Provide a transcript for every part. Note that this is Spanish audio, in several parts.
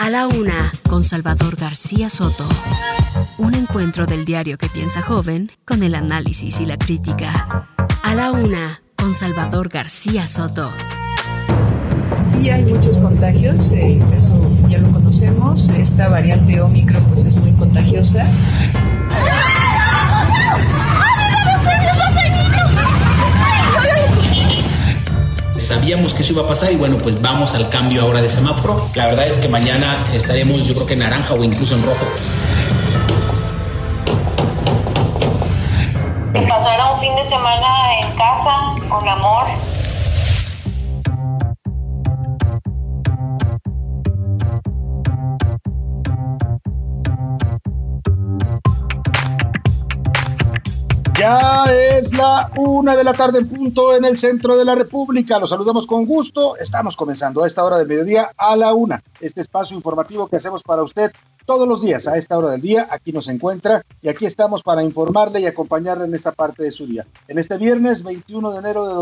A la una, con Salvador García Soto. Un encuentro del diario que piensa joven con el análisis y la crítica. A la una, con Salvador García Soto. Sí hay muchos contagios, eh, eso ya lo conocemos. Esta variante Omicron pues es muy contagiosa. Sabíamos que eso iba a pasar y bueno, pues vamos al cambio ahora de semáforo. La verdad es que mañana estaremos yo creo que en naranja o incluso en rojo. Pasar un fin de semana en casa, con amor. Ya es la una de la tarde en punto en el centro de la República. Los saludamos con gusto. Estamos comenzando a esta hora del mediodía a la una. Este espacio informativo que hacemos para usted todos los días a esta hora del día. Aquí nos encuentra y aquí estamos para informarle y acompañarle en esta parte de su día. En este viernes 21 de enero de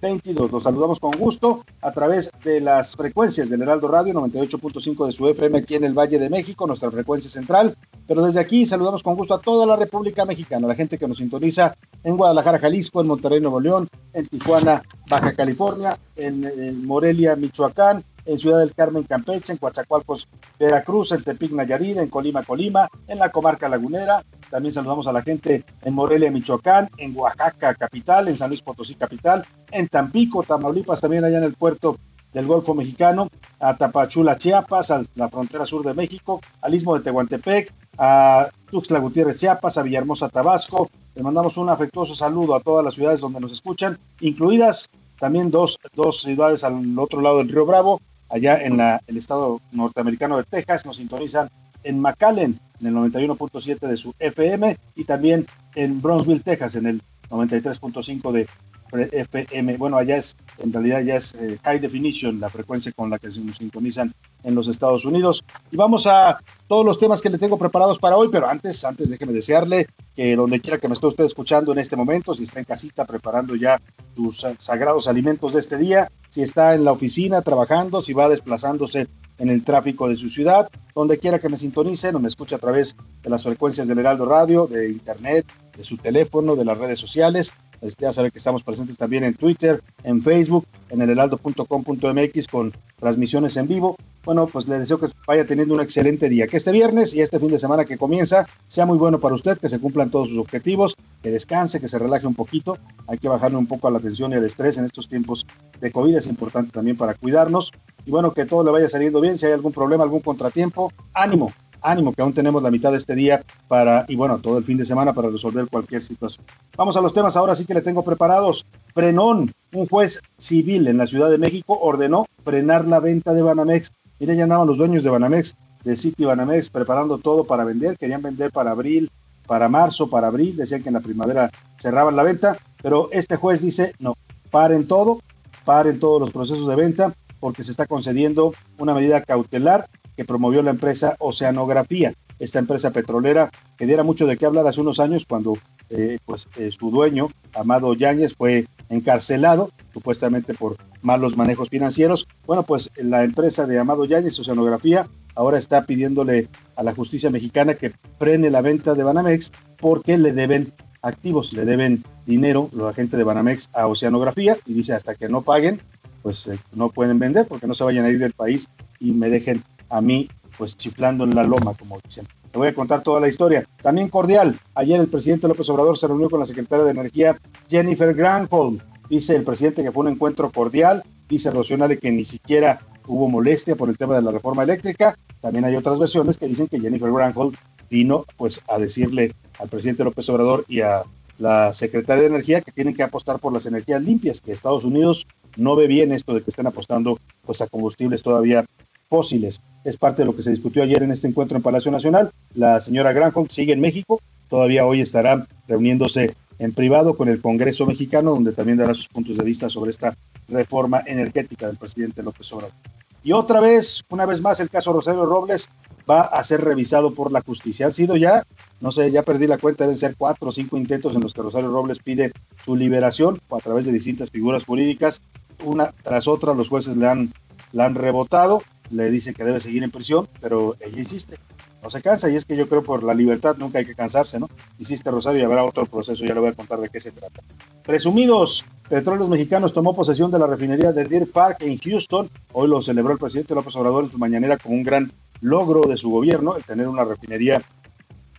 2022. Los saludamos con gusto a través de las frecuencias del Heraldo Radio 98.5 de su FM aquí en el Valle de México, nuestra frecuencia central. Pero desde aquí saludamos con gusto a toda la República Mexicana, a la gente que nos sintoniza en Guadalajara, Jalisco, en Monterrey, Nuevo León, en Tijuana, Baja California, en, Morelia, Michoacán, en Ciudad del Carmen, Campeche, en Coatzacoalcos, Veracruz, en Tepic, Nayarit, en Colima, Colima, en la comarca lagunera. También saludamos a la gente en Morelia, Michoacán, en Oaxaca, capital, en San Luis Potosí, capital, en Tampico, Tamaulipas, también allá en el puerto del Golfo Mexicano, a Tapachula, Chiapas, a la frontera sur de México, al istmo de Tehuantepec, a Tuxtla Gutiérrez, Chiapas, a Villahermosa, Tabasco. Les mandamos un afectuoso saludo a todas las ciudades donde nos escuchan, incluidas también dos, dos ciudades al otro lado del Río Bravo, allá en la, el estado norteamericano de Texas, nos sintonizan en McAllen, en el 91.7 de su FM, y también en Brownsville, Texas, en el 93.5 de FM. Bueno, allá es, en realidad ya es eh, high definition la frecuencia con la que se nos sintonizan en los Estados Unidos. Y vamos a todos los temas que le tengo preparados para hoy, pero antes, antes déjeme desearle que donde quiera que me esté usted escuchando en este momento, si está en casita preparando ya sus sagrados alimentos de este día, si está en la oficina trabajando, si va desplazándose en el tráfico de su ciudad, donde quiera que me sintonicen o me escuche a través de las frecuencias del Heraldo Radio, de internet, de su teléfono, de las redes sociales. Este, ya sabe que estamos presentes también en Twitter, en Facebook, en el heraldo.com.mx con transmisiones en vivo. Bueno, pues le deseo que vaya teniendo un excelente día, que este viernes y este fin de semana que comienza sea muy bueno para usted, que se cumplan todos sus objetivos, que descanse, que se relaje un poquito. Hay que bajarle un poco a la tensión y al estrés en estos tiempos de COVID, es importante también para cuidarnos. Y bueno, que todo le vaya saliendo bien, si hay algún problema, algún contratiempo, ánimo, ánimo que aún tenemos la mitad de este día para, y bueno, todo el fin de semana para resolver cualquier situación. Vamos a los temas ahora sí que le tengo preparados. Frenón, un juez civil en la Ciudad de México ordenó frenar la venta de Banamex. Mire, ya andaban los dueños de Banamex, de City Banamex, preparando todo para vender. Querían vender para abril, para marzo, para abril. Decían que en la primavera cerraban la venta, pero este juez dice, no, paren todo, paren todos los procesos de venta porque se está concediendo una medida cautelar que promovió la empresa Oceanografía, esta empresa petrolera que diera mucho de qué hablar hace unos años cuando eh, pues, eh, su dueño, Amado Yáñez, fue encarcelado supuestamente por malos manejos financieros. Bueno, pues la empresa de Amado Yáñez, Oceanografía, ahora está pidiéndole a la justicia mexicana que frene la venta de Banamex porque le deben activos, le deben dinero los agentes de Banamex a Oceanografía y dice hasta que no paguen, pues eh, no pueden vender porque no se vayan a ir del país y me dejen a mí pues chiflando en la loma, como dicen. Te voy a contar toda la historia. También cordial, ayer el presidente López Obrador se reunió con la secretaria de Energía Jennifer Granholm. Dice el presidente que fue un encuentro cordial, dice Rocionale que ni siquiera hubo molestia por el tema de la reforma eléctrica. También hay otras versiones que dicen que Jennifer Granholm vino pues a decirle al presidente López Obrador y a la secretaria de Energía que tienen que apostar por las energías limpias, que Estados Unidos no ve bien esto de que estén apostando pues a combustibles todavía fósiles. Es parte de lo que se discutió ayer en este encuentro en Palacio Nacional. La señora Granholm sigue en México, todavía hoy estará reuniéndose en privado con el Congreso mexicano, donde también dará sus puntos de vista sobre esta reforma energética del presidente López Obrador. Y otra vez, una vez más, el caso Rosario Robles va a ser revisado por la justicia. Han sido ya, no sé, ya perdí la cuenta, deben ser cuatro o cinco intentos en los que Rosario Robles pide su liberación a través de distintas figuras jurídicas. Una tras otra, los jueces le han, le han rebotado, le dicen que debe seguir en prisión, pero ella insiste no se cansa y es que yo creo por la libertad nunca hay que cansarse, ¿no? Hiciste Rosario y habrá otro proceso, ya le voy a contar de qué se trata. Presumidos, Petróleos Mexicanos tomó posesión de la refinería de Deer Park en Houston. Hoy lo celebró el presidente López Obrador en su mañanera como un gran logro de su gobierno, el tener una refinería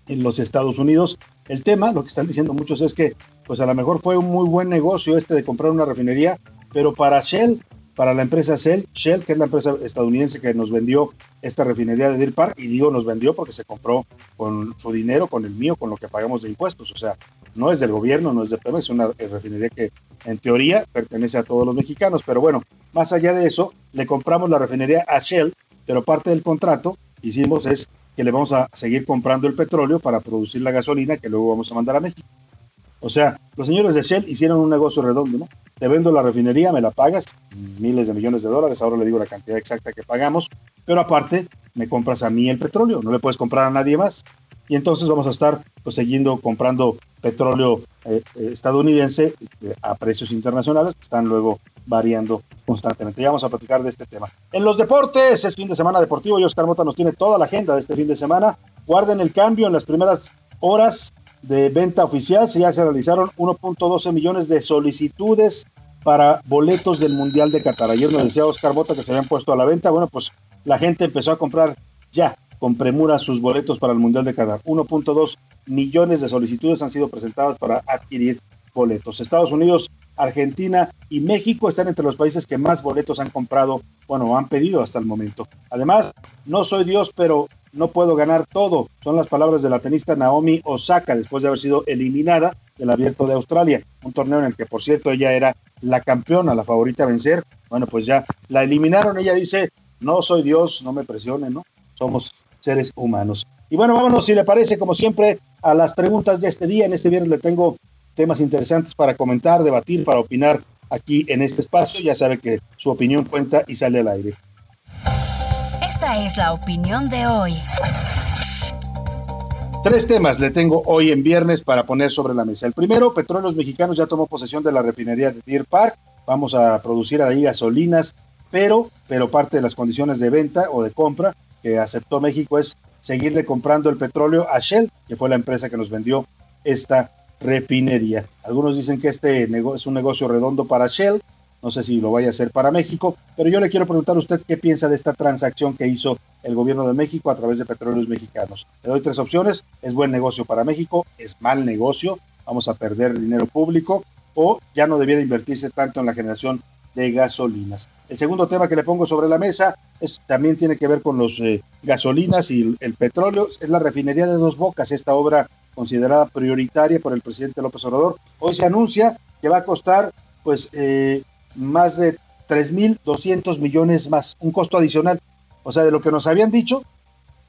en los Estados Unidos. El tema, lo que están diciendo muchos es que, pues a lo mejor fue un muy buen negocio este de comprar una refinería, pero para Shell para la empresa Shell, Shell, que es la empresa estadounidense que nos vendió esta refinería de Deer y digo nos vendió porque se compró con su dinero, con el mío, con lo que pagamos de impuestos. O sea, no es del gobierno, no es de Pemex, es una refinería que en teoría pertenece a todos los mexicanos. Pero bueno, más allá de eso, le compramos la refinería a Shell, pero parte del contrato que hicimos es que le vamos a seguir comprando el petróleo para producir la gasolina que luego vamos a mandar a México. O sea, los señores de Shell hicieron un negocio redondo, ¿no? Te vendo la refinería, me la pagas, miles de millones de dólares, ahora le digo la cantidad exacta que pagamos, pero aparte me compras a mí el petróleo, no le puedes comprar a nadie más. Y entonces vamos a estar pues, siguiendo comprando petróleo eh, eh, estadounidense eh, a precios internacionales que están luego variando constantemente. Ya vamos a platicar de este tema. En los deportes, es fin de semana deportivo y Oscar Mota nos tiene toda la agenda de este fin de semana. Guarden el cambio en las primeras horas de venta oficial, ya se realizaron 1.12 millones de solicitudes para boletos del Mundial de Qatar. Ayer nos decía Oscar Bota que se habían puesto a la venta. Bueno, pues la gente empezó a comprar ya con premura sus boletos para el Mundial de Qatar. 1.2 millones de solicitudes han sido presentadas para adquirir boletos. Estados Unidos, Argentina y México están entre los países que más boletos han comprado, bueno, han pedido hasta el momento. Además, no soy Dios, pero no puedo ganar todo. Son las palabras de la tenista Naomi Osaka después de haber sido eliminada del Abierto de Australia, un torneo en el que, por cierto, ella era la campeona, la favorita a vencer. Bueno, pues ya la eliminaron. Ella dice, no soy Dios, no me presionen, ¿no? Somos seres humanos. Y bueno, vámonos, si le parece, como siempre, a las preguntas de este día. En este viernes le tengo temas interesantes para comentar, debatir, para opinar aquí en este espacio. Ya sabe que su opinión cuenta y sale al aire. Esta es la opinión de hoy. Tres temas le tengo hoy en viernes para poner sobre la mesa. El primero, Petróleos Mexicanos ya tomó posesión de la refinería de Deer Park. Vamos a producir ahí gasolinas, pero, pero parte de las condiciones de venta o de compra que aceptó México es seguirle comprando el petróleo a Shell, que fue la empresa que nos vendió esta refinería. Algunos dicen que este es un negocio redondo para Shell, no sé si lo vaya a hacer para México, pero yo le quiero preguntar a usted qué piensa de esta transacción que hizo el gobierno de México a través de petróleos mexicanos. Le doy tres opciones. Es buen negocio para México, es mal negocio, vamos a perder dinero público o ya no debiera invertirse tanto en la generación de gasolinas. El segundo tema que le pongo sobre la mesa es, también tiene que ver con los eh, gasolinas y el, petróleo. Es la refinería de Dos Bocas, esta obra considerada prioritaria por el presidente López Obrador. Hoy se anuncia que va a costar pues eh, más de 3.200 millones más, un costo adicional. O sea, de lo que nos habían dicho,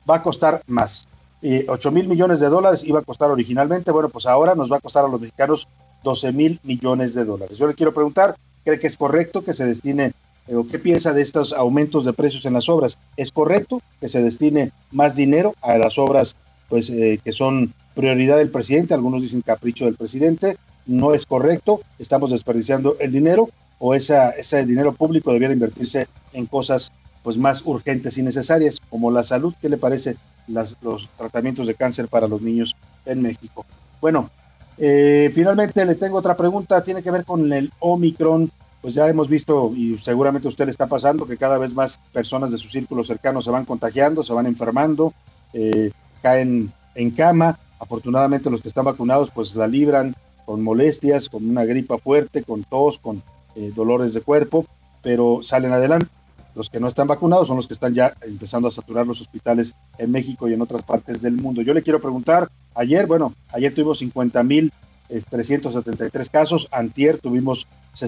va a costar más. Y 8 mil millones de dólares iba a costar originalmente, bueno, pues ahora nos va a costar a los mexicanos 12 mil millones de dólares. Yo le quiero preguntar, ¿cree que es correcto que se destine, eh, o qué piensa de estos aumentos de precios en las obras? ¿Es correcto que se destine más dinero a las obras pues eh, que son prioridad del presidente? Algunos dicen capricho del presidente. No es correcto, estamos desperdiciando el dinero o esa, ese dinero público debiera invertirse en cosas pues más urgentes y necesarias, como la salud, ¿qué le parece los tratamientos de cáncer para los niños en México? Bueno, eh, finalmente le tengo otra pregunta, tiene que ver con el Omicron. Pues ya hemos visto, y seguramente usted le está pasando, que cada vez más personas de su círculo cercano se van contagiando, se van enfermando, eh, caen en cama. Afortunadamente los que están vacunados pues la libran con molestias, con una gripa fuerte, con tos, con eh, dolores de cuerpo, pero salen adelante. Los que no están vacunados son los que están ya empezando a saturar los hospitales en México y en otras partes del mundo. Yo le quiero preguntar, ayer, bueno, ayer tuvimos 50 mil 373 casos. Antier tuvimos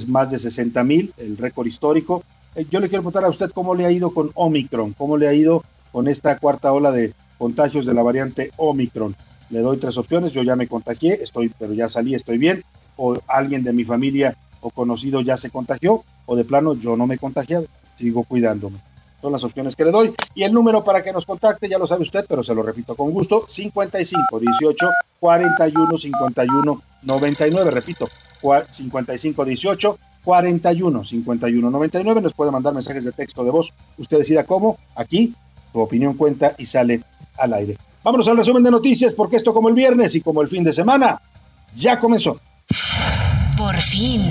más de 60 mil, el récord histórico. Eh, yo le quiero preguntar a usted cómo le ha ido con Omicron, cómo le ha ido con esta cuarta ola de contagios de la variante Omicron. Le doy tres opciones, yo ya me contagié, estoy, pero ya salí, estoy bien, o alguien de mi familia o conocido ya se contagió, o de plano yo no me he contagiado, sigo cuidándome. Son las opciones que le doy. Y el número para que nos contacte, ya lo sabe usted, pero se lo repito con gusto, 55 18 41 51 99. Repito, 55 18 41 51 99. Nos puede mandar mensajes de texto de voz. Usted decida cómo. Aquí, su opinión cuenta y sale al aire. Vámonos al resumen de noticias, porque esto, como el viernes y como el fin de semana, ya comenzó. Por fin.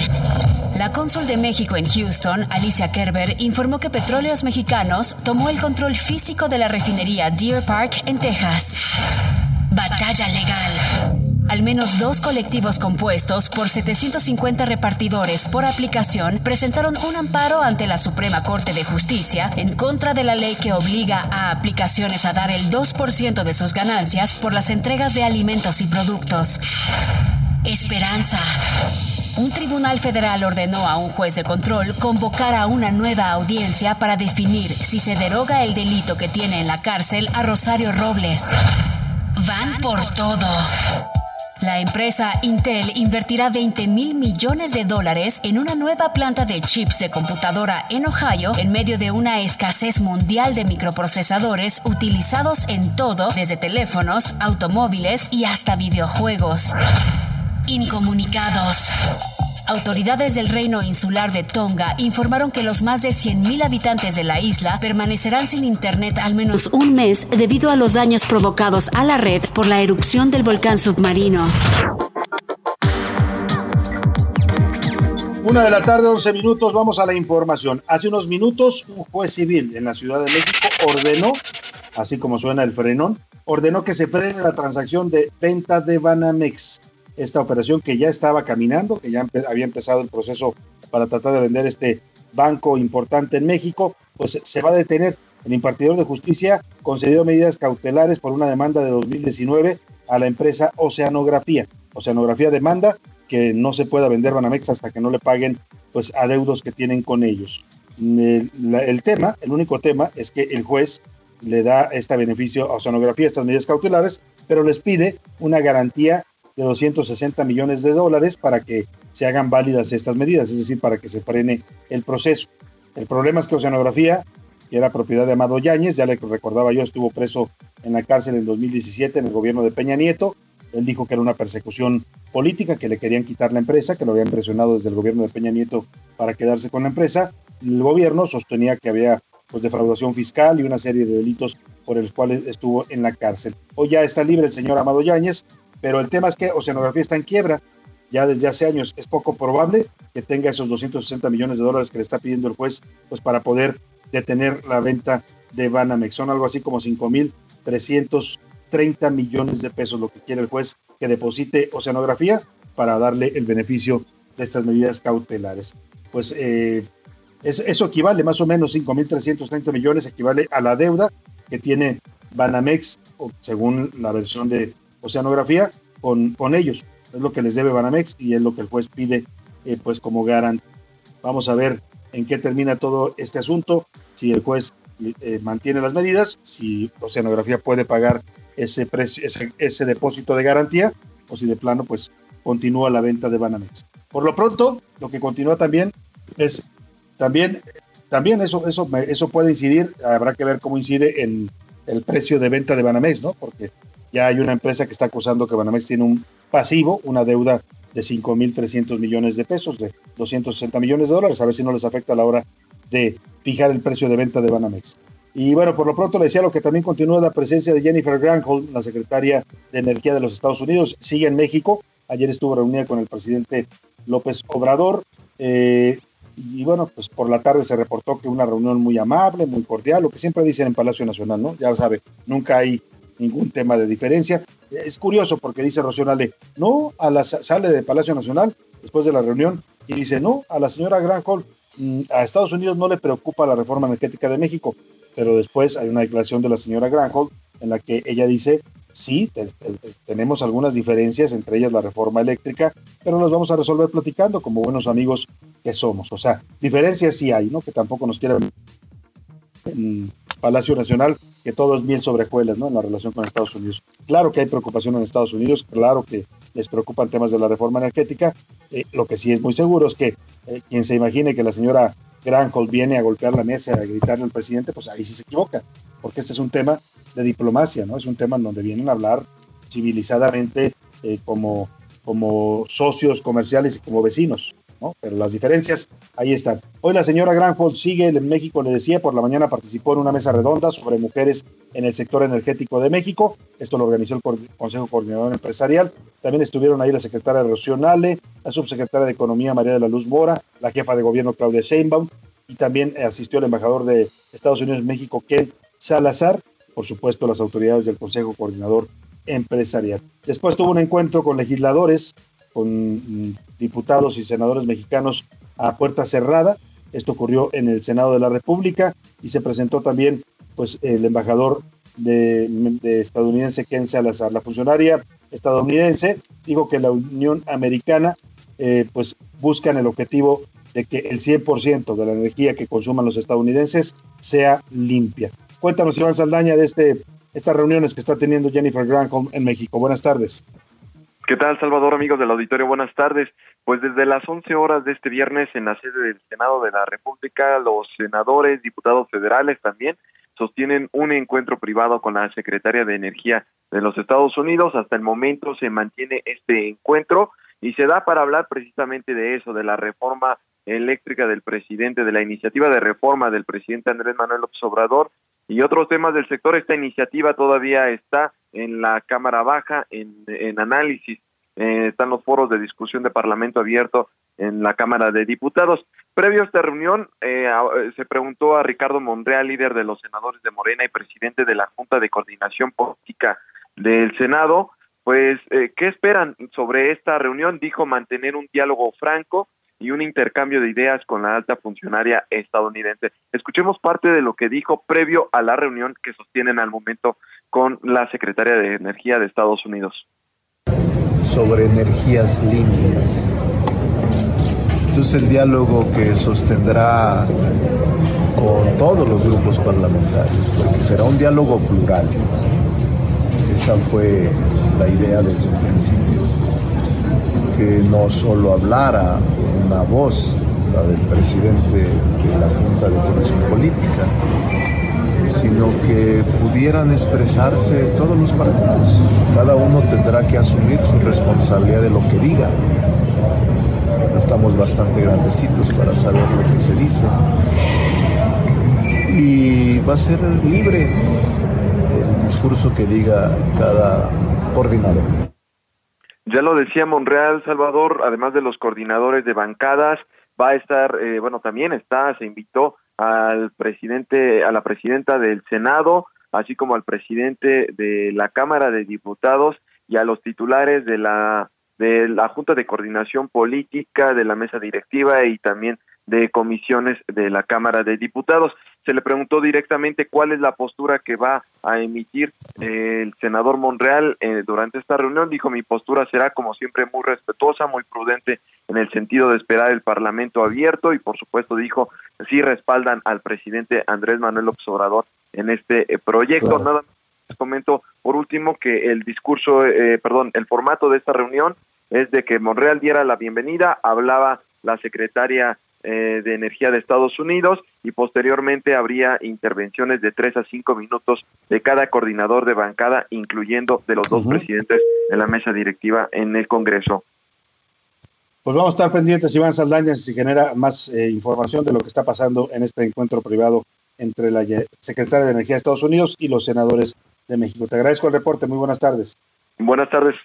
La cónsul de México en Houston, Alicia Kerber, informó que Petróleos Mexicanos tomó el control físico de la refinería Deer Park en Texas. Batalla legal. Al menos dos colectivos compuestos por 750 repartidores por aplicación presentaron un amparo ante la Suprema Corte de Justicia en contra de la ley que obliga a aplicaciones a dar el 2% de sus ganancias por las entregas de alimentos y productos. Esperanza. Un tribunal federal ordenó a un juez de control convocar a una nueva audiencia para definir si se deroga el delito que tiene en la cárcel a Rosario Robles. Van por todo. La empresa Intel invertirá 20 mil millones de dólares en una nueva planta de chips de computadora en Ohio en medio de una escasez mundial de microprocesadores utilizados en todo, desde teléfonos, automóviles y hasta videojuegos. Incomunicados. Autoridades del Reino Insular de Tonga informaron que los más de 100.000 habitantes de la isla permanecerán sin internet al menos un mes debido a los daños provocados a la red por la erupción del volcán submarino. Una de la tarde, 11 minutos, vamos a la información. Hace unos minutos, un juez civil en la Ciudad de México ordenó, así como suena el frenón, ordenó que se frene la transacción de venta de Banamex esta operación que ya estaba caminando, que ya había empezado el proceso para tratar de vender este banco importante en México, pues se va a detener. El impartidor de justicia concedió medidas cautelares por una demanda de 2019 a la empresa Oceanografía. Oceanografía demanda que no se pueda vender Banamex hasta que no le paguen pues adeudos que tienen con ellos. El, el tema, el único tema es que el juez le da este beneficio a Oceanografía, estas medidas cautelares, pero les pide una garantía de 260 millones de dólares para que se hagan válidas estas medidas, es decir, para que se frene el proceso. El problema es que Oceanografía, que era propiedad de Amado Yáñez, ya le recordaba yo, estuvo preso en la cárcel en 2017 en el gobierno de Peña Nieto. Él dijo que era una persecución política, que le querían quitar la empresa, que lo habían presionado desde el gobierno de Peña Nieto para quedarse con la empresa. El gobierno sostenía que había pues defraudación fiscal y una serie de delitos por los cuales estuvo en la cárcel. Hoy ya está libre el señor Amado Yáñez, pero el tema es que Oceanografía está en quiebra ya desde hace años. Es poco probable que tenga esos 260 millones de dólares que le está pidiendo el juez pues para poder detener la venta de Banamex. Son algo así como 5.330 millones de pesos lo que quiere el juez que deposite Oceanografía para darle el beneficio de estas medidas cautelares. Pues eh, eso equivale más o menos 5.330 millones, equivale a la deuda que tiene Banamex, según la versión de oceanografía con, con ellos. Es lo que les debe Banamex y es lo que el juez pide eh, pues como garante. Vamos a ver en qué termina todo este asunto, si el juez eh, mantiene las medidas, si Oceanografía puede pagar ese, precio, ese, ese, depósito de garantía o si de plano pues continúa la venta de Banamex. Por lo pronto, lo que continúa también es también también eso eso eso puede incidir, habrá que ver cómo incide en el precio de venta de Banamex, ¿no? Porque ya hay una empresa que está acusando que Banamex tiene un pasivo, una deuda de 5.300 millones de pesos, de 260 millones de dólares, a ver si no les afecta a la hora de fijar el precio de venta de Banamex. Y bueno, por lo pronto le decía lo que también continúa la presencia de Jennifer Granholm, la secretaria de Energía de los Estados Unidos, sigue en México. Ayer estuvo reunida con el presidente López Obrador. Eh, y bueno, pues por la tarde se reportó que una reunión muy amable, muy cordial, lo que siempre dicen en Palacio Nacional, ¿no? Ya sabe, nunca hay ningún tema de diferencia. Es curioso porque dice Rocío no, a la, sale de Palacio Nacional después de la reunión y dice, no, a la señora Granholm, mm, a Estados Unidos no le preocupa la reforma energética de México, pero después hay una declaración de la señora Granholm en la que ella dice sí, tenemos algunas diferencias, entre ellas la reforma eléctrica, pero las vamos a resolver platicando como buenos amigos que somos. O sea, diferencias sí hay, ¿no? Que tampoco nos quieran en Palacio Nacional que todo es bien sobre ¿no? En la relación con Estados Unidos. Claro que hay preocupación en Estados Unidos, claro que les preocupan temas de la reforma energética. Eh, lo que sí es muy seguro es que eh, quien se imagine que la señora Granholm viene a golpear la mesa, a gritarle al presidente, pues ahí sí se equivoca, porque este es un tema de diplomacia, ¿no? Es un tema en donde vienen a hablar civilizadamente eh, como, como socios comerciales y como vecinos. Pero las diferencias ahí están. Hoy la señora Granholm sigue en México, le decía, por la mañana participó en una mesa redonda sobre mujeres en el sector energético de México. Esto lo organizó el Consejo Coordinador Empresarial. También estuvieron ahí la secretaria Rocío la subsecretaria de Economía María de la Luz Mora, la jefa de gobierno Claudia Sheinbaum y también asistió el embajador de Estados Unidos en México, Ken Salazar, por supuesto las autoridades del Consejo Coordinador Empresarial. Después tuvo un encuentro con legisladores con diputados y senadores mexicanos a puerta cerrada. Esto ocurrió en el Senado de la República y se presentó también pues el embajador de, estadounidense Ken Salazar. La funcionaria estadounidense dijo que la Unión Americana eh, pues buscan el objetivo de que el 100% de la energía que consuman los estadounidenses sea limpia. Cuéntanos, Iván Saldaña, de este, estas reuniones que está teniendo Jennifer Granholm en México. Buenas tardes. ¿Qué tal, Salvador, amigos del auditorio? Buenas tardes. Pues desde las 11 horas de este viernes en la sede del Senado de la República, los senadores, diputados federales también sostienen un encuentro privado con la secretaria de Energía de los Estados Unidos. Hasta el momento se mantiene este encuentro y se da para hablar precisamente de eso, de la reforma eléctrica del presidente, de la iniciativa de reforma del presidente Andrés Manuel López Obrador y otros temas del sector. Esta iniciativa todavía está en la Cámara Baja, en, análisis. Eh, están los foros de discusión de Parlamento abierto en la Cámara de Diputados. Previo a esta reunión, eh, eh, se preguntó a Ricardo Monreal, líder de los senadores de Morena y presidente de la Junta de Coordinación Política del Senado, pues, ¿qué esperan sobre esta reunión? Dijo mantener un diálogo franco y un intercambio de ideas con la alta funcionaria estadounidense. Escuchemos parte de lo que dijo previo a la reunión que sostienen al momento con la secretaria de Energía de Estados Unidos. Sobre energías limpias. Entonces el diálogo que sostendrá con todos los grupos parlamentarios, porque será un diálogo plural. Esa fue la idea desde un principio, no solo hablara una voz, la del presidente de la Junta de Corrección Política, sino que pudieran expresarse todos los partidos. Cada uno tendrá que asumir su responsabilidad de lo que diga. Estamos bastante grandecitos para saber lo que se dice. Y va a ser libre el discurso que diga cada coordinador. Ya lo decía Monreal, Salvador, además de los coordinadores de bancadas, va a estar, eh, bueno, también está, se invitó al presidente, a la presidenta del Senado, así como al presidente de la Cámara de Diputados y a los titulares de la de la Junta de Coordinación Política, de la mesa directiva y también de comisiones de la Cámara de Diputados. Se le preguntó directamente cuál es la postura que va a emitir el senador Monreal eh, durante esta reunión. Dijo, mi postura será como siempre muy respetuosa, muy prudente en el sentido de esperar el Parlamento abierto y por supuesto dijo, sí respaldan al presidente Andrés Manuel López Obrador en este eh, proyecto. Nada más comento por último que el discurso, eh, perdón, el formato de esta reunión es de que Monreal diera la bienvenida, hablaba la secretaria eh, de Energía de Estados Unidos y posteriormente habría intervenciones de tres a cinco minutos de cada coordinador de bancada, incluyendo de los dos presidentes de la mesa directiva en el Congreso. Pues vamos a estar pendientes, Iván Saldaña, si genera más eh, información de lo que está pasando en este encuentro privado entre la secretaria de Energía de Estados Unidos y los senadores de México. Te agradezco el reporte. Muy buenas tardes. Buenas tardes.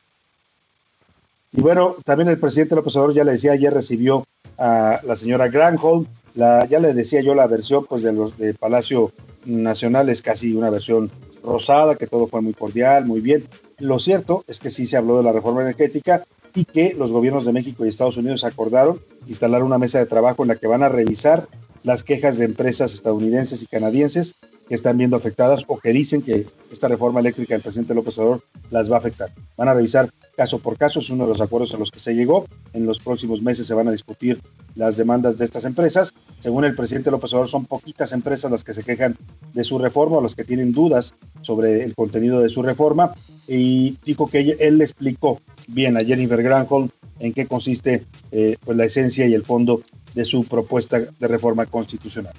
Y bueno, también el presidente López Obrador ya le decía, ayer recibió a la señora Granholm, la, ya le decía yo la versión pues de los de Palacio Nacional es casi una versión rosada, que todo fue muy cordial, muy bien. Lo cierto es que sí se habló de la reforma energética y que los gobiernos de México y Estados Unidos acordaron instalar una mesa de trabajo en la que van a revisar las quejas de empresas estadounidenses y canadienses que están viendo afectadas o que dicen que esta reforma eléctrica del presidente López Obrador las va a afectar. Van a revisar caso por caso, es uno de los acuerdos a los que se llegó. En los próximos meses se van a discutir las demandas de estas empresas. Según el presidente López Obrador, son poquitas empresas las que se quejan de su reforma o las que tienen dudas sobre el contenido de su reforma. Y dijo que él le explicó bien a Jennifer Granholm en qué consiste eh, pues la esencia y el fondo de su propuesta de reforma constitucional.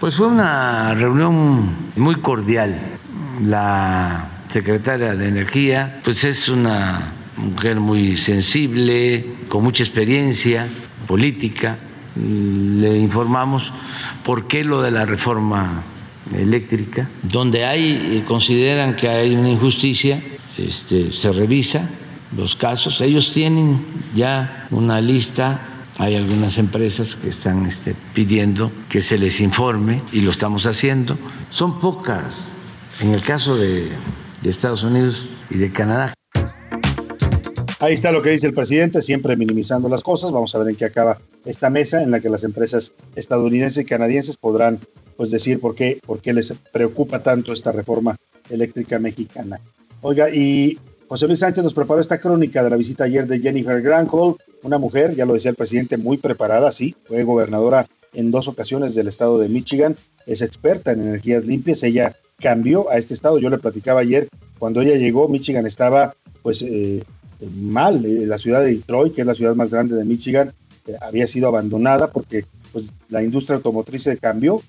Pues fue una reunión muy cordial. La secretaria de Energía, pues es una mujer muy sensible, con mucha experiencia política. Le informamos por qué lo de la reforma eléctrica, donde hay consideran que hay una injusticia, este, se revisa los casos. Ellos tienen ya una lista hay algunas empresas que están este, pidiendo que se les informe y lo estamos haciendo. Son pocas en el caso de, de Estados Unidos y de Canadá. Ahí está lo que dice el presidente, siempre minimizando las cosas. Vamos a ver en qué acaba esta mesa en la que las empresas estadounidenses y canadienses podrán pues, decir por qué, por qué les preocupa tanto esta reforma eléctrica mexicana. Oiga, y José Luis Sánchez nos preparó esta crónica de la visita ayer de Jennifer Granholm, una mujer, ya lo decía el presidente, muy preparada, sí, fue gobernadora en dos ocasiones del estado de Michigan, es experta en energías limpias, ella cambió a este estado, yo le platicaba ayer, cuando ella llegó, Michigan estaba pues eh, mal, eh, la ciudad de Detroit, que es la ciudad más grande de Michigan, eh, había sido abandonada porque pues la industria automotriz se cambió,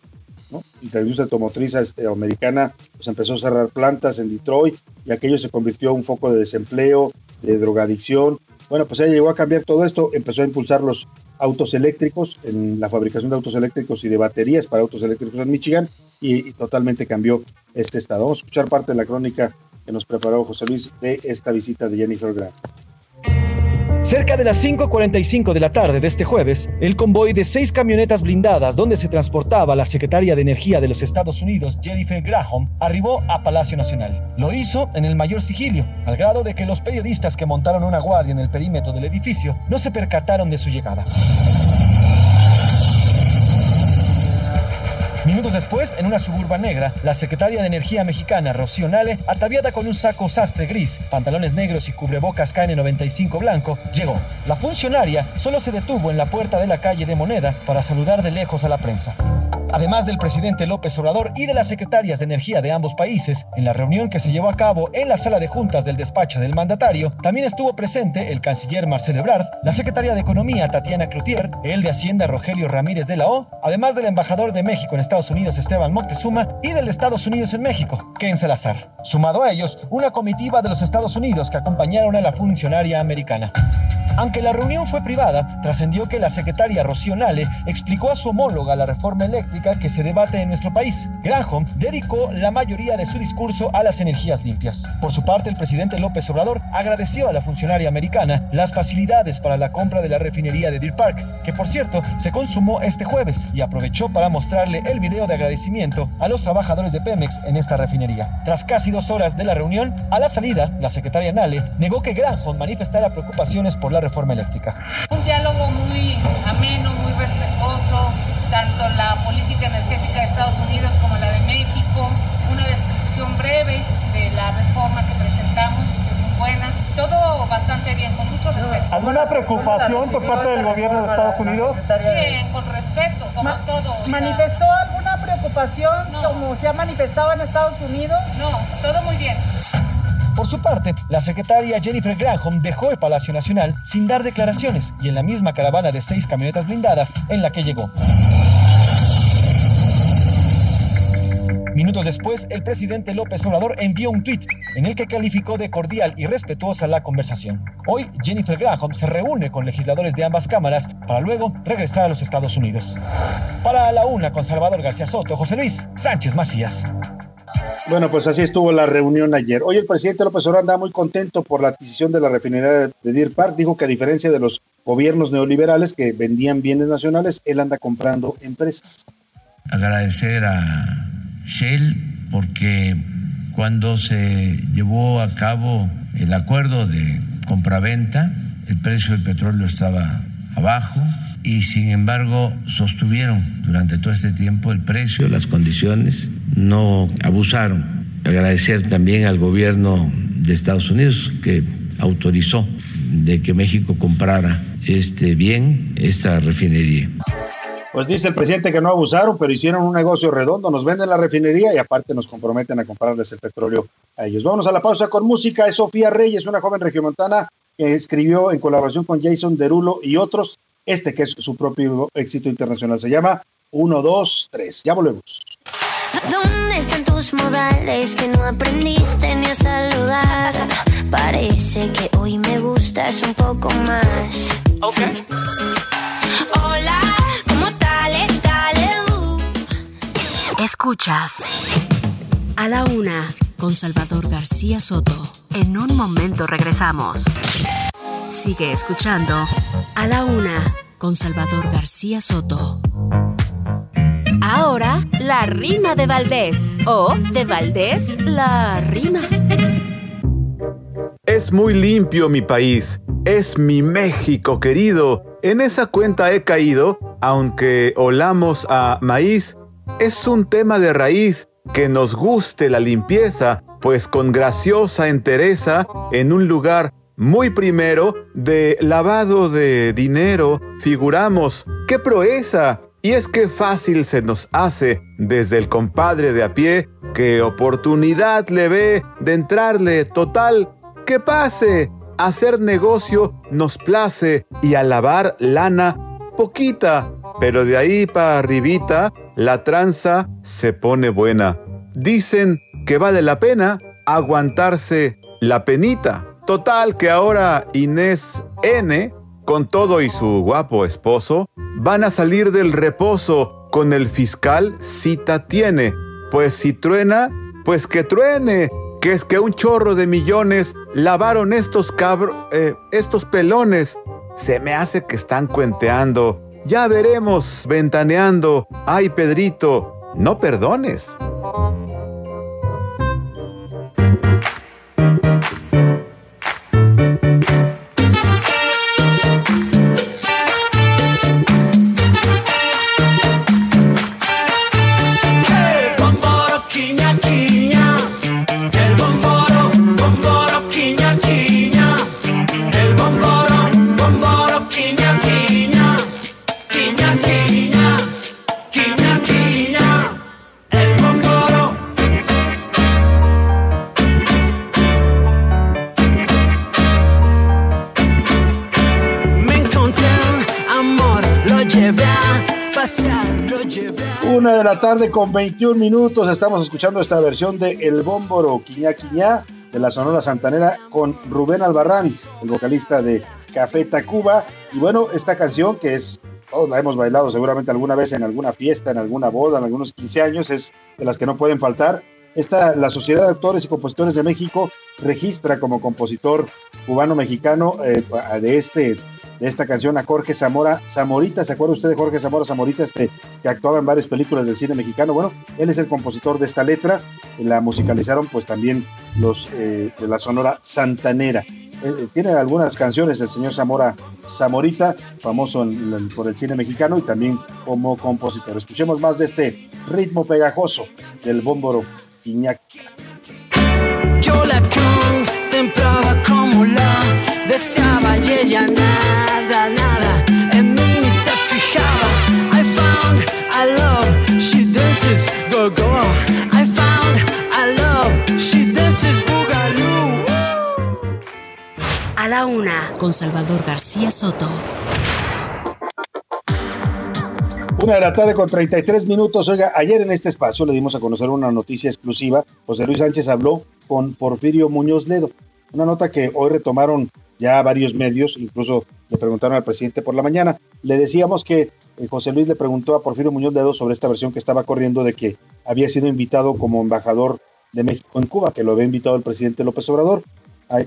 la industria automotriz este, americana pues empezó a cerrar plantas en Detroit y aquello se convirtió en un foco de desempleo, de drogadicción. Bueno, pues ella llegó a cambiar todo esto, empezó a impulsar los autos eléctricos, en la fabricación de autos eléctricos y de baterías para autos eléctricos en Michigan y, totalmente cambió este estado. Vamos a escuchar parte de la crónica que nos preparó José Luis de esta visita de Jennifer Grant. Cerca de las 5.45 de la tarde de este jueves, el convoy de seis camionetas blindadas donde se transportaba la secretaria de Energía de los Estados Unidos, Jennifer Graham, arribó a Palacio Nacional. Lo hizo en el mayor sigilio, al grado de que los periodistas que montaron una guardia en el perímetro del edificio no se percataron de su llegada. Minutos después, en una suburba negra, la secretaria de Energía mexicana, Rocío Nale, ataviada con un saco sastre gris, pantalones negros y cubrebocas KN95 blanco, llegó. La funcionaria solo se detuvo en la puerta de la calle de Moneda para saludar de lejos a la prensa. Además del presidente López Obrador y de las secretarias de energía de ambos países, en la reunión que se llevó a cabo en la sala de juntas del despacho del mandatario, también estuvo presente el canciller Marcel Ebrard, la secretaria de Economía Tatiana Cloutier, el de Hacienda Rogelio Ramírez de la O, además del embajador de México en Estados Unidos Esteban Moctezuma y del de Estados Unidos en México, Ken Salazar. Sumado a ellos, una comitiva de los Estados Unidos que acompañaron a la funcionaria americana. Aunque la reunión fue privada, trascendió que la secretaria Rocío Nale explicó a su homóloga la reforma eléctrica que se debate en nuestro país. Granholm dedicó la mayoría de su discurso a las energías limpias. Por su parte, el presidente López Obrador agradeció a la funcionaria americana las facilidades para la compra de la refinería de Deer Park, que por cierto se consumó este jueves, y aprovechó para mostrarle el video de agradecimiento a los trabajadores de Pemex en esta refinería. Tras casi dos horas de la reunión, a la salida, la secretaria Nale negó que Granholm manifestara preocupaciones por la reforma eléctrica. Un diálogo muy ameno, muy respetuoso, tanto la política energética de Estados Unidos como la de México, una descripción breve de la reforma que presentamos, que es muy buena, todo bastante bien, con mucho respeto. ¿Alguna preocupación por parte del gobierno de Estados Unidos? Bien, con respeto, como todo. ¿Manifestó alguna preocupación como se ha manifestado en Estados Unidos? No, todo muy bien. Por su parte, la secretaria Jennifer Granholm dejó el Palacio Nacional sin dar declaraciones y en la misma caravana de seis camionetas blindadas en la que llegó. Minutos después, el presidente López Obrador envió un tuit en el que calificó de cordial y respetuosa la conversación. Hoy, Jennifer Graham se reúne con legisladores de ambas cámaras para luego regresar a los Estados Unidos. Para la una con Salvador García Soto, José Luis Sánchez Macías. Bueno, pues así estuvo la reunión ayer. Hoy el presidente López Obrador anda muy contento por la adquisición de la refinería de Deer Park. Dijo que a diferencia de los gobiernos neoliberales que vendían bienes nacionales, él anda comprando empresas. Agradecer a Shell porque cuando se llevó a cabo el acuerdo de compraventa, el precio del petróleo estaba abajo, y sin embargo sostuvieron durante todo este tiempo el precio, las condiciones, no abusaron. Agradecer también al gobierno de Estados Unidos que autorizó de que México comprara este bien, esta refinería. Pues dice el presidente que no abusaron, pero hicieron un negocio redondo, nos venden la refinería y aparte nos comprometen a comprarles el petróleo a ellos. Vamos a la pausa con música. Es Sofía Reyes, una joven regiomontana que escribió en colaboración con Jason Derulo y otros este que es su propio éxito internacional. Se llama 1, 2, 3. Ya volvemos. ¿Dónde están tus modales que no aprendiste ni a saludar? Parece que hoy me gustas un poco más. Ok. Hola, Escuchas. A la una, con Salvador García Soto. En un momento regresamos. Sigue escuchando A la Una con Salvador García Soto. Ahora, la rima de Valdés. O de Valdés, la rima. Es muy limpio mi país. Es mi México querido. En esa cuenta he caído, aunque olamos a maíz. Es un tema de raíz que nos guste la limpieza, pues con graciosa entereza, en un lugar muy primero, de lavado de dinero, figuramos, ¡qué proeza! Y es que fácil se nos hace desde el compadre de a pie, que oportunidad le ve de entrarle. Total, que pase, hacer negocio nos place y a lavar lana poquita, pero de ahí para arribita la tranza se pone buena. Dicen que vale la pena aguantarse la penita. Total que ahora Inés N, con todo y su guapo esposo, van a salir del reposo con el fiscal cita tiene. Pues si truena, pues que truene, que es que un chorro de millones lavaron estos cabros, eh, estos pelones. Se me hace que están cuenteando. Ya veremos, ventaneando. Ay, Pedrito, no perdones. Tarde con 21 minutos. Estamos escuchando esta versión de El Bómboro Quiñá Quiñá de la Sonora Santanera con Rubén Albarrán, el vocalista de Café Tacuba. Y bueno, esta canción que es, la hemos bailado seguramente alguna vez en alguna fiesta, en alguna boda, en algunos 15 años, es de las que no pueden faltar. Esta, la Sociedad de Actores y Compositores de México registra como compositor cubano-mexicano eh, de este esta canción a Jorge Zamora Zamorita. ¿Se acuerda usted de Jorge Zamora Zamorita, este, que actuaba en varias películas del cine mexicano? Bueno, él es el compositor de esta letra. La musicalizaron pues también los eh, de la Sonora Santanera. Eh, eh, tiene algunas canciones el señor Zamora Zamorita, famoso por el cine mexicano y también como compositor. Escuchemos más de este ritmo pegajoso del bómboro Iñak. Yo la la deseaba y ella nada, nada en mí ni se fijaba. I found I love, she dances go go. I found I love, she dances boogaloo. A la una, con Salvador García Soto. Una de la tarde con 33 minutos. Oiga, ayer en este espacio le dimos a conocer una noticia exclusiva. José Luis Sánchez habló con Porfirio Muñoz Ledo. Una nota que hoy retomaron ya varios medios, incluso le preguntaron al presidente por la mañana. Le decíamos que eh, José Luis le preguntó a Porfirio Muñoz Ledo sobre esta versión que estaba corriendo de que había sido invitado como embajador de México en Cuba, que lo había invitado el presidente López Obrador.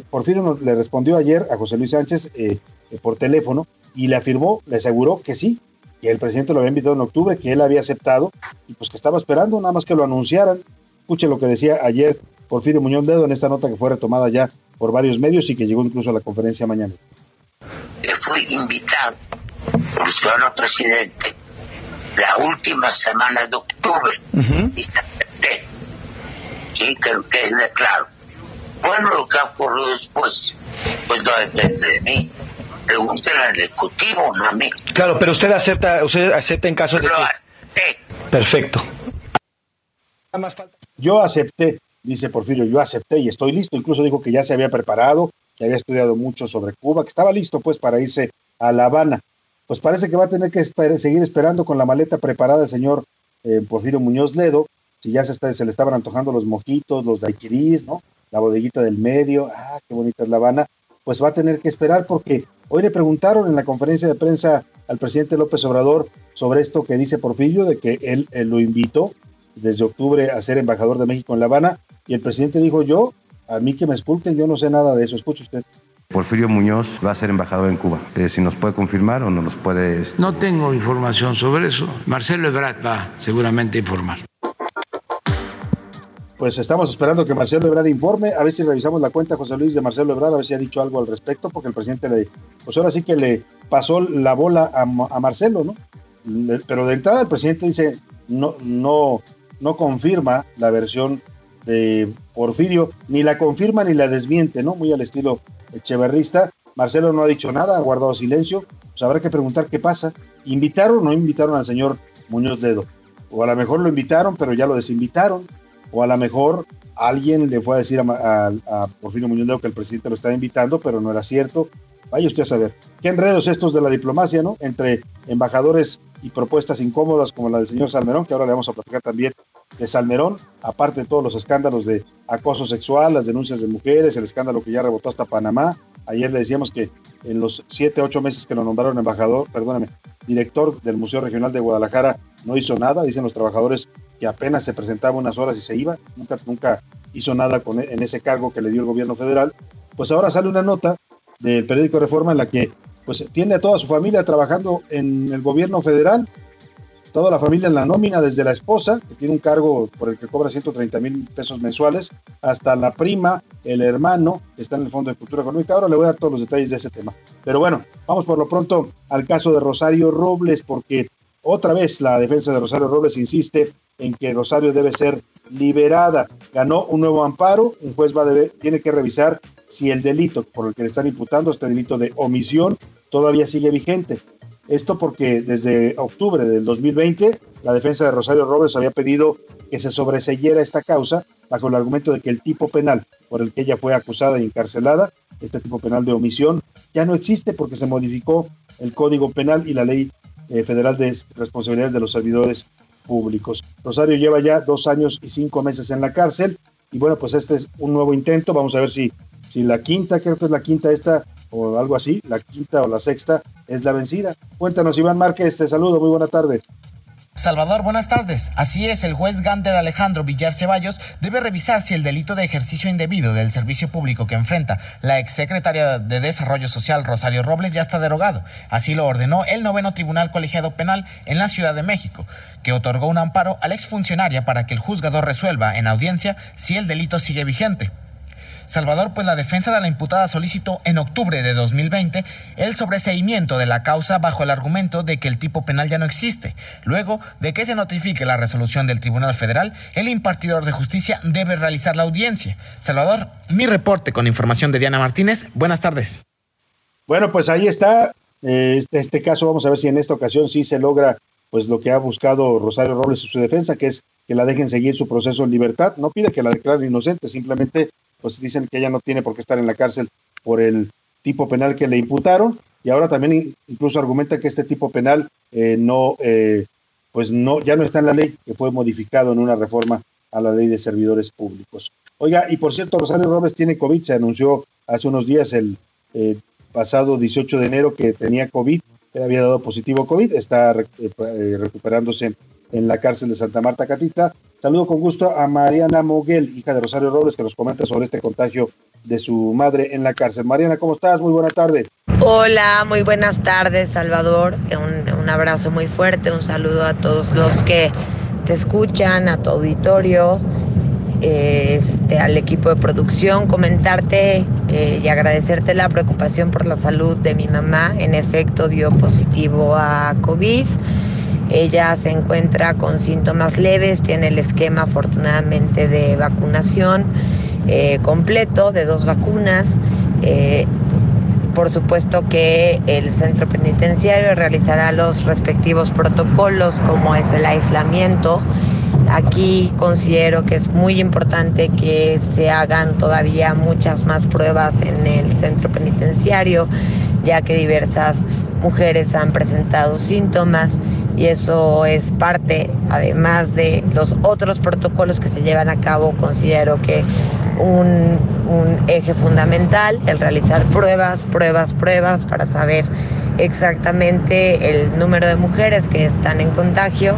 Porfirio le respondió ayer a José Luis Sánchez eh, eh, por teléfono y le afirmó, le aseguró que sí, que el presidente lo había invitado en octubre, que él había aceptado y pues que estaba esperando nada más que lo anunciaran. Escuche lo que decía ayer Porfirio Muñoz Ledo en esta nota que fue retomada ya por varios medios y que llegó incluso a la conferencia mañana. Fui invitado el ciudadano presidente la última semana de octubre y acepté. Sí, que, que es de claro. Bueno, lo que ha ocurrido después, pues no depende de mí. Pregúntenle al Ejecutivo, no a mí. Claro, pero usted acepta, usted acepta en caso de que... Perfecto. Yo acepté, dice Porfirio, yo acepté y estoy listo. Incluso dijo que ya se había preparado, que había estudiado mucho sobre Cuba, que estaba listo pues para irse a La Habana. Pues parece que va a tener que seguir esperando con la maleta preparada el señor eh, Porfirio Muñoz Ledo, si ya se, está, se le estaban antojando los mojitos, los daiquiris, ¿no? La bodeguita del medio, ah, qué bonita es La Habana, pues va a tener que esperar porque hoy le preguntaron en la conferencia de prensa al presidente López Obrador sobre esto que dice Porfirio, de que él, él lo invitó desde octubre a ser embajador de México en La Habana, y el presidente dijo, yo, a mí que me esculpen, yo no sé nada de eso, escuche usted. Porfirio Muñoz va a ser embajador en Cuba. Eh, si nos puede confirmar o no nos puede... este, No tengo información sobre eso. Marcelo Ebrard va seguramente a informar. Pues estamos esperando que Marcelo Ebrard informe, a ver si revisamos la cuenta José Luis de Marcelo Ebrard, a ver si ha dicho algo al respecto, porque el presidente le, pues ahora sí que le pasó la bola a, a Marcelo, ¿no? Le- Pero de entrada el presidente dice, no, no, no confirma la versión de Porfirio, ni la confirma ni la desmiente, ¿no? Muy al estilo echeverrista. Marcelo no ha dicho nada, ha guardado silencio, pues habrá que preguntar qué pasa. ¿Invitaron o no invitaron al señor Muñoz Ledo? O a lo mejor lo invitaron, pero ya lo desinvitaron. O a lo mejor alguien le fue a decir a, Porfirio Muñoz Ledo que el presidente lo estaba invitando, pero no era cierto. Vaya usted a saber. Qué enredos estos de la diplomacia, ¿no? Entre embajadores y propuestas incómodas como la del señor Salmerón, que ahora le vamos a platicar también de Salmerón, aparte de todos los escándalos de acoso sexual, las denuncias de mujeres, el escándalo que ya rebotó hasta Panamá. Ayer le decíamos que en los siete, ocho meses que lo nombraron embajador, perdóname, director del Museo Regional de Guadalajara, no hizo nada. Dicen los trabajadores que apenas se presentaba unas horas y se iba. Nunca, nunca hizo nada con, en ese cargo que le dio el gobierno federal. Pues ahora sale una nota del periódico Reforma en la que pues tiene a toda su familia trabajando en el gobierno federal, toda la familia en la nómina, desde la esposa, que tiene un cargo por el que cobra 130 mil pesos mensuales, hasta la prima, el hermano, que está en el Fondo de Cultura Económica. Ahora le voy a dar todos los detalles de ese tema. Pero bueno, vamos por lo pronto al caso de Rosario Robles, porque otra vez la defensa de Rosario Robles insiste en que Rosario debe ser liberada. Ganó un nuevo amparo, un juez va a debe- tiene que revisar si el delito por el que le están imputando, este delito de omisión, todavía sigue vigente. Esto porque desde octubre del 2020 la defensa de Rosario Robles había pedido que se sobreseyera esta causa bajo el argumento de que el tipo penal por el que ella fue acusada y encarcelada, este tipo penal de omisión, ya no existe porque se modificó el Código Penal y la Ley eh, Federal de Responsabilidades de los Servidores Públicos. Rosario lleva ya dos años y cinco meses en la cárcel y bueno, pues este es un nuevo intento. Vamos a ver si, si la quinta, creo que es la quinta esta o algo así, la quinta o la sexta es la vencida. Cuéntanos, Iván Márquez, te saludo, muy buena tarde. Salvador, buenas tardes. Así es, el juez Gander Alejandro Villar Ceballos debe revisar si el delito de ejercicio indebido del servicio público que enfrenta la exsecretaria de Desarrollo Social Rosario Robles ya está derogado. Así lo ordenó el noveno Tribunal Colegiado Penal en la Ciudad de México, que otorgó un amparo a la exfuncionaria para que el juzgador resuelva en audiencia si el delito sigue vigente. Salvador, pues la defensa de la imputada solicitó en octubre de 2020 el sobreseimiento de la causa bajo el argumento de que el tipo penal ya no existe. Luego de que se notifique la resolución del Tribunal Federal, el impartidor de justicia debe realizar la audiencia. Salvador, mi reporte con información de Diana Martínez. Buenas tardes. Bueno, pues ahí está. Eh, Este, este caso, vamos a ver si en esta ocasión sí se logra pues lo que ha buscado Rosario Robles en su defensa, que es que la dejen seguir su proceso en libertad. No pide que la declaren inocente, simplemente pues dicen que ella no tiene por qué estar en la cárcel por el tipo penal que le imputaron y ahora también in- incluso argumenta que este tipo penal eh, no eh, pues no ya no está en la ley que fue modificado en una reforma a la ley de servidores públicos. Oiga, y por cierto, Rosario Robles tiene COVID, se anunció hace unos días el eh, pasado 18 de enero que tenía COVID, que había dado positivo COVID, está eh, eh, recuperándose en la cárcel de Santa Marta Catita. Saludo con gusto a Mariana Moguel, hija de Rosario Robles, que nos comenta sobre este contagio de su madre en la cárcel. Mariana, ¿cómo estás? Muy buena tarde. Hola, muy buenas tardes, Salvador. Un, un abrazo muy fuerte, un saludo a todos los que te escuchan, a tu auditorio, este, al equipo de producción. Comentarte eh, y agradecerte la preocupación por la salud de mi mamá. En efecto, dio positivo a COVID. Ella se encuentra con síntomas leves, tiene el esquema afortunadamente de vacunación eh, completo de dos vacunas. Eh, por supuesto que el centro penitenciario realizará los respectivos protocolos como es el aislamiento. Aquí considero que es muy importante que se hagan todavía muchas más pruebas en el centro penitenciario, ya que diversas mujeres han presentado síntomas y eso es parte, además de los otros protocolos que se llevan a cabo, considero que un, eje fundamental, el realizar pruebas, pruebas, pruebas para saber exactamente el número de mujeres que están en contagio,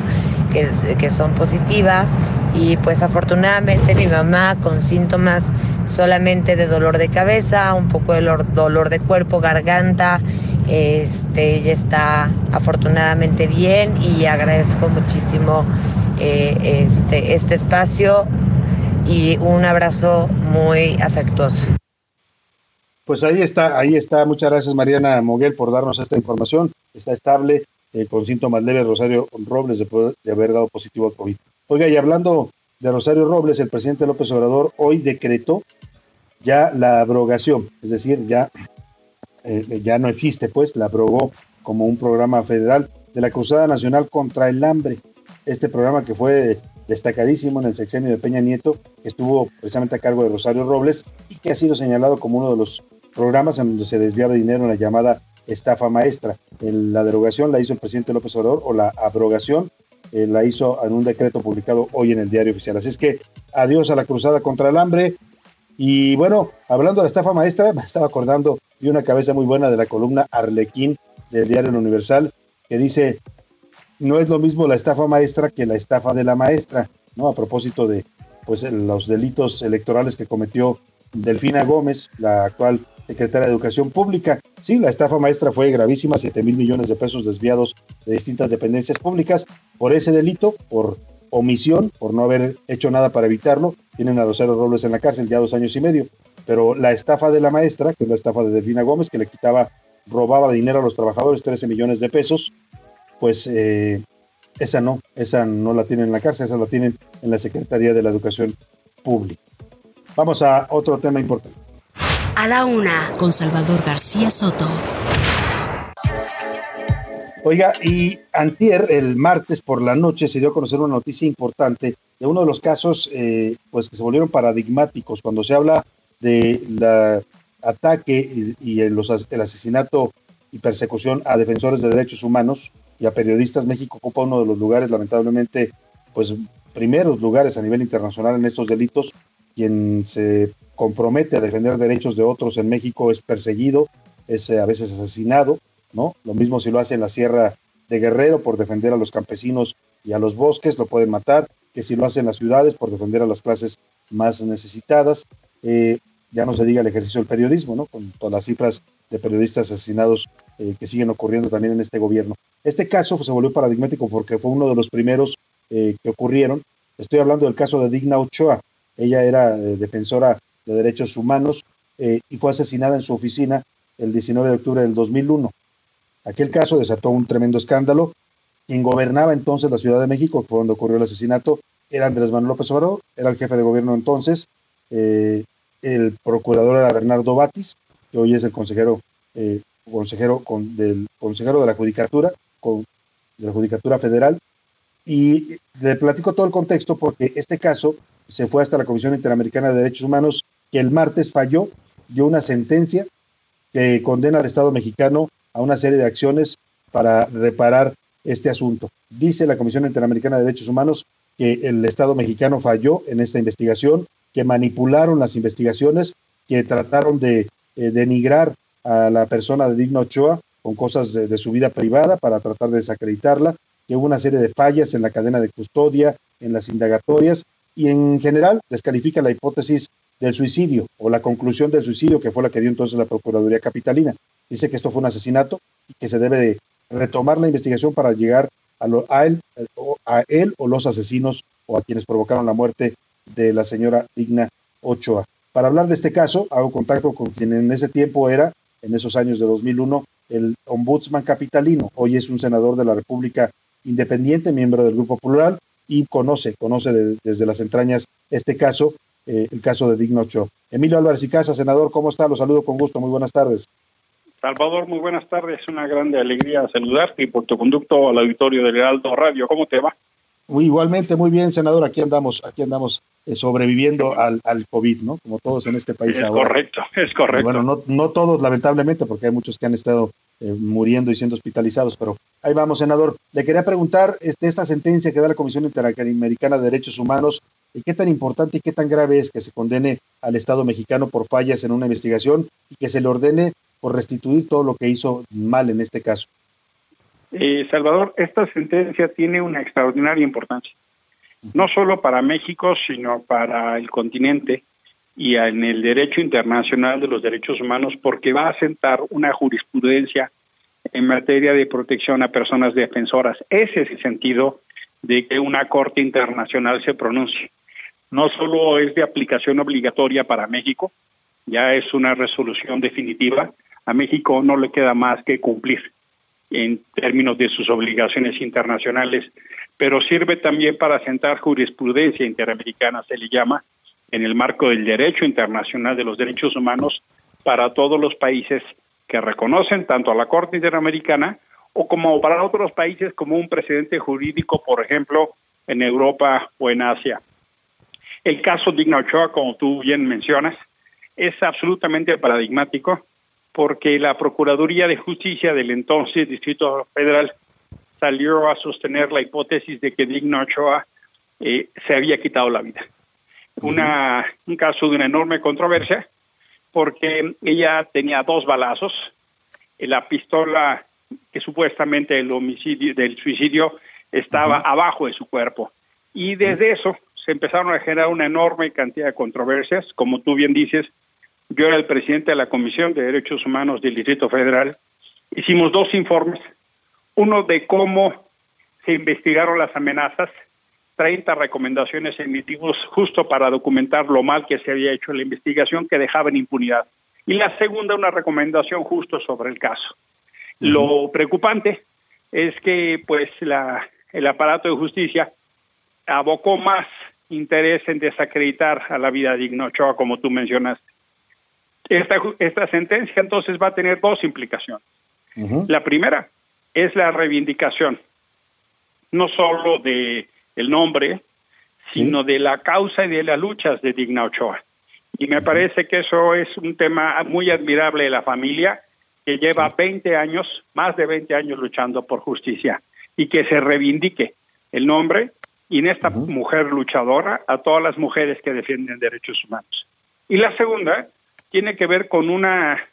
que, que son positivas. Y pues afortunadamente mi mamá con síntomas solamente de dolor de cabeza, un poco de dolor de cuerpo, garganta, este, ella está afortunadamente bien y agradezco muchísimo eh, este, este espacio y un abrazo muy afectuoso. Pues ahí está, ahí está. Muchas gracias Mariana Moguel por darnos esta información. Está estable, eh, con síntomas leves Rosario Robles de, de haber dado positivo a COVID. Oiga, y hablando de Rosario Robles, el presidente López Obrador hoy decretó ya la abrogación, es decir, ya eh, ya no existe, pues, la aprobó como un programa federal de la Cruzada Nacional contra el Hambre. Este programa que fue destacadísimo en el sexenio de Peña Nieto, que estuvo precisamente a cargo de Rosario Robles y que ha sido señalado como uno de los programas en donde se desviaba dinero en la llamada estafa maestra. la derogación la hizo el presidente López Obrador o la abrogación eh, la hizo en un decreto publicado hoy en el diario oficial. Así es que adiós a la cruzada contra el hambre. Y bueno, hablando de la estafa maestra, me estaba acordando y una cabeza muy buena de la columna Arlequín del diario Universal, que dice, no es lo mismo la estafa maestra que la estafa de la maestra, ¿no? A propósito de pues los delitos electorales que cometió Delfina Gómez, la actual secretaria de Educación Pública. Sí, la estafa maestra fue gravísima, 7 mil millones de pesos desviados de distintas dependencias públicas por ese delito, por omisión, por no haber hecho nada para evitarlo. Tienen a Rosario Robles en la cárcel ya dos años y medio. Pero la estafa de la maestra, que es la estafa de Delfina Gómez, que le quitaba, robaba dinero a los trabajadores, 13 millones de pesos, pues eh, esa no, esa no la tienen en la cárcel, esa la tienen en la Secretaría de la Educación Pública. Vamos a otro tema importante. A la una, con Salvador García Soto. Oiga, y antier, el martes por la noche, se dio a conocer una noticia importante de uno de los casos eh, pues que se volvieron paradigmáticos cuando se habla de ataque y, el, asesinato y persecución a defensores de derechos humanos y a periodistas. México ocupa uno de los lugares, lamentablemente, pues primeros lugares a nivel internacional en estos delitos. Quien se compromete a defender derechos de otros en México es perseguido, es eh, a veces asesinado, ¿no? Lo mismo si lo hace en la Sierra de Guerrero por defender a los campesinos y a los bosques, lo pueden matar, que si lo hace en las ciudades por defender a las clases más necesitadas. Eh, ya no se diga el ejercicio del periodismo, ¿no? Con todas las cifras de periodistas asesinados eh, que siguen ocurriendo también en este gobierno. Este caso se volvió paradigmático porque fue uno de los primeros eh, que ocurrieron. Estoy hablando del caso de Digna Ochoa. Ella era defensora de derechos humanos y fue asesinada en su oficina el 19 de octubre del 2001. Aquel caso desató un tremendo escándalo. Quien gobernaba entonces la Ciudad de México, fue donde ocurrió el asesinato, era Andrés Manuel López Obrador, era el jefe de gobierno entonces, el procurador era Bernardo Batis, que hoy es el consejero, eh, consejero con, del consejero de la Judicatura, de la Judicatura Federal, y le platico todo el contexto porque este caso se fue hasta la Comisión Interamericana de Derechos Humanos, que el martes falló, dio una sentencia que condena al Estado mexicano a una serie de acciones para reparar este asunto. Dice la Comisión Interamericana de Derechos Humanos que el Estado mexicano falló en esta investigación, que manipularon las investigaciones, que trataron de eh, denigrar a la persona de Digno Ochoa con cosas de, su vida privada para tratar de desacreditarla, que hubo una serie de fallas en la cadena de custodia, en las indagatorias y en general descalifica la hipótesis del suicidio o la conclusión del suicidio que fue la que dio entonces la Procuraduría Capitalina. Dice que esto fue un asesinato y que se debe de retomar la investigación para llegar a, él, a él o los asesinos o a quienes provocaron la muerte de la señora Digna Ochoa. Para hablar de este caso, hago contacto con quien en ese tiempo era, en esos años de 2001, el ombudsman capitalino. Hoy es un senador de la República Independiente, miembro del Grupo Plural, y conoce, conoce desde las entrañas este caso, eh, el caso de Digno Ochoa. Emilio Álvarez y Casa, senador, ¿cómo está? Lo saludo con gusto, muy buenas tardes. Salvador, muy buenas tardes, es una grande alegría saludarte y por tu conducto al auditorio del Heraldo Radio, ¿cómo te va? Igualmente, muy bien, senador, aquí andamos, aquí andamos eh, sobreviviendo al, al, COVID, ¿no? Como todos en este país es ahora. Correcto, es correcto. Bueno, no, no todos, lamentablemente, porque hay muchos que han estado eh, muriendo y siendo hospitalizados, pero ahí vamos, senador. Le quería preguntar este, esta sentencia que da la Comisión Interamericana de Derechos Humanos, ¿qué tan importante y qué tan grave es que se condene al Estado mexicano por fallas en una investigación y que se le ordene por restituir todo lo que hizo mal en este caso? Eh, Salvador, esta sentencia tiene una extraordinaria importancia, no solo para México, sino para el continente y en el derecho internacional de los derechos humanos, porque va a sentar una jurisprudencia en materia de protección a personas defensoras. Ese es el sentido de que una corte internacional se pronuncie. No solo es de aplicación obligatoria para México, ya es una resolución definitiva, a México no le queda más que cumplir en términos de sus obligaciones internacionales, pero sirve también para sentar jurisprudencia interamericana, se le llama, en el marco del derecho internacional de los derechos humanos para todos los países que reconocen tanto a la Corte Interamericana o como para otros países como un precedente jurídico, por ejemplo, en Europa o en Asia. El caso Digna Ochoa, como tú bien mencionas, es absolutamente paradigmático porque la Procuraduría de Justicia del entonces Distrito Federal salió a sostener la hipótesis de que Digna Ochoa eh, se había quitado la vida. Una, un caso de una enorme controversia porque ella tenía dos balazos, la pistola que supuestamente el homicidio del suicidio estaba abajo de su cuerpo. Y desde eso se empezaron a generar una enorme cantidad de controversias, como tú bien dices, yo era el presidente de la Comisión de Derechos Humanos del Distrito Federal. Hicimos dos informes, uno de cómo se investigaron las amenazas, 30 recomendaciones emitidos justo para documentar lo mal que se había hecho en la investigación que dejaban impunidad. Y la segunda, una recomendación justo sobre el caso. Lo preocupante es que pues la, el aparato de justicia abocó más interés en desacreditar a la vida digna Ochoa, como tú mencionaste. Esta, esta sentencia entonces va a tener dos implicaciones. La primera es la reivindicación, no solo de el nombre, sino de la causa y de las luchas de Digna Ochoa. Y me parece que eso es un tema muy admirable de la familia, que lleva 20 años, más de 20 años luchando por justicia, y que se reivindique el nombre y en esta mujer luchadora a todas las mujeres que defienden derechos humanos. Y la segunda tiene que ver con una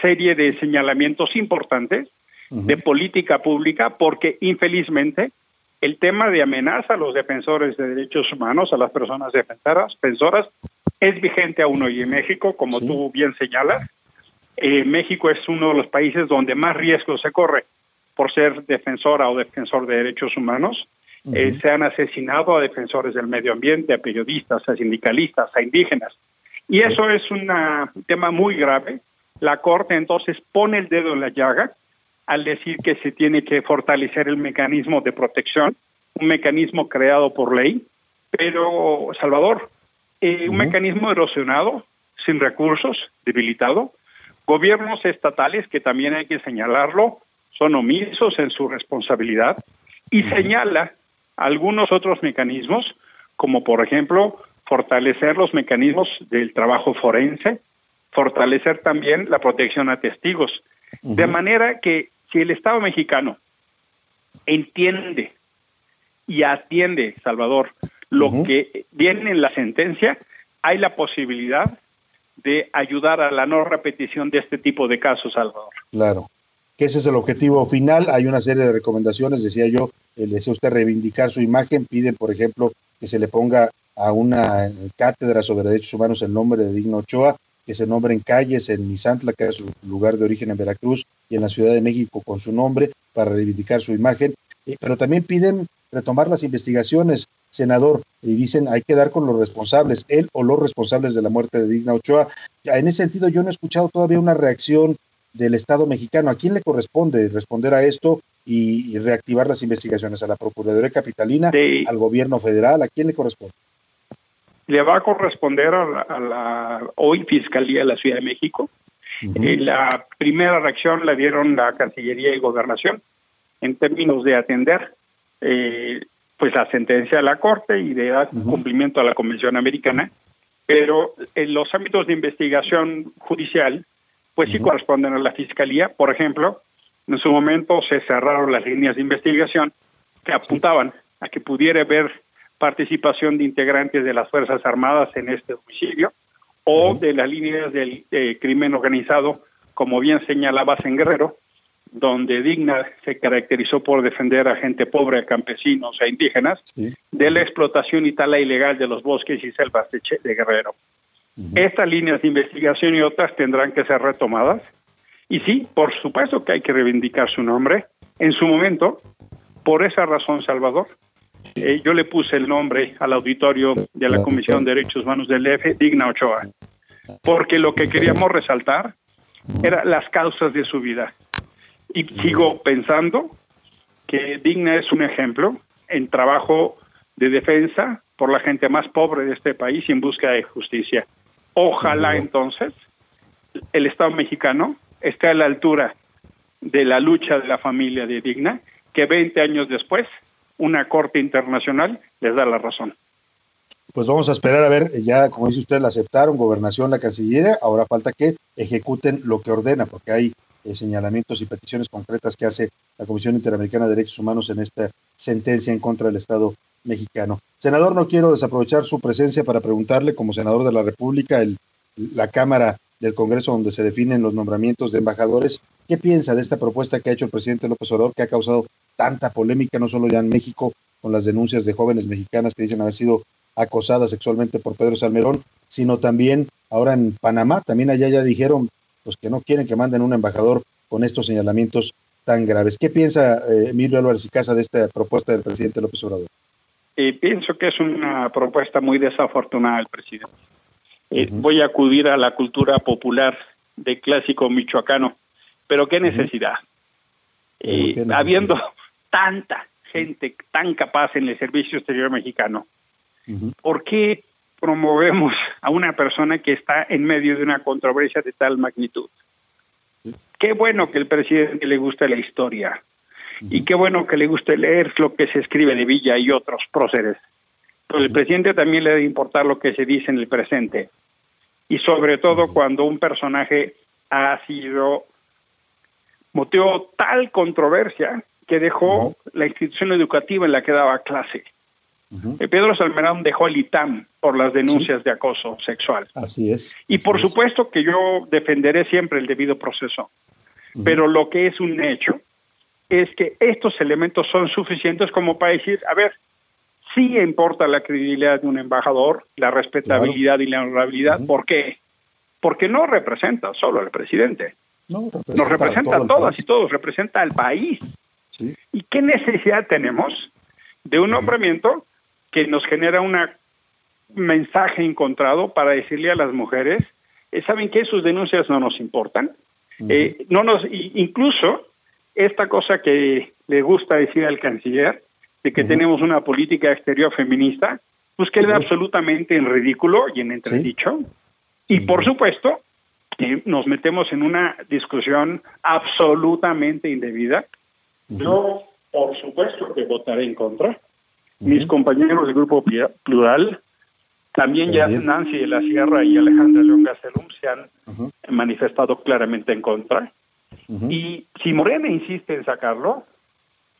serie de señalamientos importantes de política pública, porque infelizmente el tema de amenaza a los defensores de derechos humanos, a las personas defensoras, es vigente aún hoy en México, como tú bien señalas. Eh, México es uno de los países donde más riesgo se corre por ser defensora o defensor de derechos humanos. Eh, se han asesinado a defensores del medio ambiente, a periodistas, a sindicalistas, a indígenas. Y eso es un tema muy grave. La Corte entonces pone el dedo en la llaga al decir que se tiene que fortalecer el mecanismo de protección, un mecanismo creado por ley, pero, Salvador, eh, un mecanismo erosionado, sin recursos, debilitado, gobiernos estatales, que también hay que señalarlo, son omisos en su responsabilidad, y señala algunos otros mecanismos, como por ejemplo fortalecer los mecanismos del trabajo forense, fortalecer también la protección a testigos, de manera que si el Estado mexicano entiende y atiende, Salvador, lo que viene en la sentencia, hay la posibilidad de ayudar a la no repetición de este tipo de casos, Salvador. Claro, que ese es el objetivo final. Hay una serie de recomendaciones, decía yo, el desea usted reivindicar su imagen, piden, por ejemplo, que se le ponga a una cátedra sobre derechos humanos el nombre de Digno Ochoa, que se nombren calles en Misantla, que es su lugar de origen en Veracruz, y en la Ciudad de México con su nombre para reivindicar su imagen. Eh, pero también piden retomar las investigaciones, senador, y dicen hay que dar con los responsables, él o los responsables de la muerte de Digna Ochoa. En ese sentido, yo no he escuchado todavía una reacción del Estado mexicano. ¿A quién le corresponde responder a esto y, reactivar las investigaciones? ¿A la Procuraduría Capitalina? ¿Al gobierno federal? ¿A quién le corresponde? Le va a corresponder a la, hoy Fiscalía de la Ciudad de México. Eh, la primera reacción la dieron la Cancillería y Gobernación en términos de atender eh, pues la sentencia de la Corte y de dar cumplimiento a la Convención Americana, pero en los ámbitos de investigación judicial pues sí corresponden a la Fiscalía. Por ejemplo, en su momento se cerraron las líneas de investigación que apuntaban a que pudiera haber participación de integrantes de las Fuerzas Armadas en este homicidio o de las líneas del crimen organizado, como bien señalabas en Guerrero, donde Digna se caracterizó por defender a gente pobre, a campesinos, e indígenas, de la explotación y tala ilegal de los bosques y selvas de Guerrero. Estas líneas de investigación y otras tendrán que ser retomadas. Y sí, por supuesto que hay que reivindicar su nombre. En su momento, por esa razón, Salvador, eh, yo le puse el nombre al auditorio de la Comisión de Derechos Humanos del EF, Digna Ochoa, porque lo que queríamos resaltar eran las causas de su vida. Y sigo pensando que Digna es un ejemplo en trabajo de defensa por la gente más pobre de este país y en busca de justicia. Ojalá entonces el Estado mexicano esté a la altura de la lucha de la familia de Digna, que 20 años después una corte internacional les da la razón. Pues vamos a esperar a ver, ya como dice usted, la aceptaron, gobernación, la cancillería, ahora falta que ejecuten lo que ordena, porque hay eh, señalamientos y peticiones concretas que hace la Comisión Interamericana de Derechos Humanos en esta sentencia en contra del Estado mexicano. Senador, no quiero desaprovechar su presencia para preguntarle, como senador de la República, el, la Cámara del Congreso donde se definen los nombramientos de embajadores, ¿qué piensa de esta propuesta que ha hecho el presidente López Obrador, que ha causado tanta polémica, no solo ya en México, con las denuncias de jóvenes mexicanas que dicen haber sido acosadas sexualmente por Pedro Salmerón, sino también ahora en Panamá, también allá ya dijeron pues que no quieren que manden un embajador con estos señalamientos tan graves. ¿Qué piensa eh, Emilio Álvarez y Casa de esta propuesta del presidente López Obrador? Eh, pienso que es una propuesta muy desafortunada del presidente. Eh, voy a acudir a la cultura popular de clásico michoacano, pero qué necesidad. Eh, habiendo tanta gente tan capaz en el servicio exterior mexicano, ¿por qué promovemos a una persona que está en medio de una controversia de tal magnitud? Qué bueno que el presidente le guste la historia, y qué bueno que le guste leer lo que se escribe de Villa y otros próceres. Pero el presidente también le debe importar lo que se dice en el presente. Y sobre todo cuando un personaje ha sido motivo tal controversia que dejó la institución educativa en la que daba clase. Eh, Pedro Salmerón dejó el ITAM por las denuncias de acoso sexual. Así es. Y por supuesto que yo defenderé siempre el debido proceso. Pero lo que es un hecho es que estos elementos son suficientes como para decir, a ver, sí importa la credibilidad de un embajador, la respetabilidad y la honorabilidad. ¿Por qué? Porque no representa solo al presidente. Nos representa a, todas y todos, representa al país. ¿Y qué necesidad tenemos de un nombramiento que nos genera un mensaje encontrado para decirle a las mujeres, eh, ¿saben que sus denuncias no nos importan? eh, no nos, incluso esta cosa que le gusta decir al canciller, de que tenemos una política exterior feminista, pues queda absolutamente en ridículo y en entredicho. Y por supuesto, nos metemos en una discusión absolutamente indebida. Yo, por supuesto, que votaré en contra. Mis compañeros del Grupo Plural, también ya Nancy de la Sierra y Alejandra León Gastelum se han manifestado claramente en contra. Y si Morena insiste en sacarlo,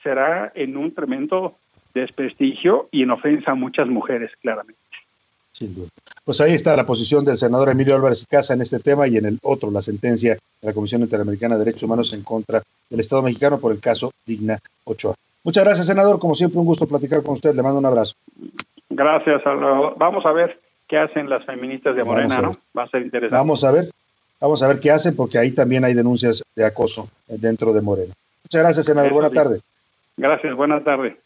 será en un tremendo desprestigio y en ofensa a muchas mujeres, claramente. Sin duda. Pues ahí está la posición del senador Emilio Álvarez y Casa en este tema y en el otro, la sentencia de la Comisión Interamericana de Derechos Humanos en contra del Estado mexicano por el caso Digna Ochoa. Muchas gracias, senador. Como siempre, un gusto platicar con usted. Le mando un abrazo. Gracias. Vamos a ver qué hacen las feministas de Morena, ¿no? Va a ser interesante. Vamos a ver. Vamos a ver qué hacen porque ahí también hay denuncias de acoso dentro de Morena. Muchas gracias, senador. Buenas tardes. Gracias, buenas tardes.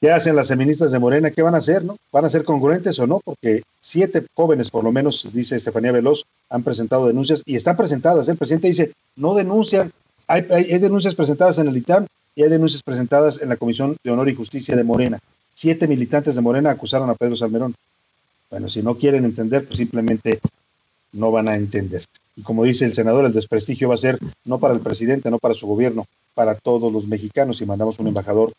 ¿Qué hacen las feministas de Morena? ¿Qué van a hacer? ¿no? ¿Van a ser congruentes o no? Porque siete jóvenes, por lo menos, dice Estefanía Veloz, han presentado denuncias y están presentadas. El presidente dice, no denuncian. Hay, hay, denuncias presentadas en el ITAM y hay denuncias presentadas en la Comisión de Honor y Justicia de Morena. Siete militantes de Morena acusaron a Pedro Salmerón. Bueno, si no quieren entender, pues simplemente no van a entender. Y como dice el senador, el desprestigio va a ser no para el presidente, no para su gobierno, para todos los mexicanos y mandamos un embajador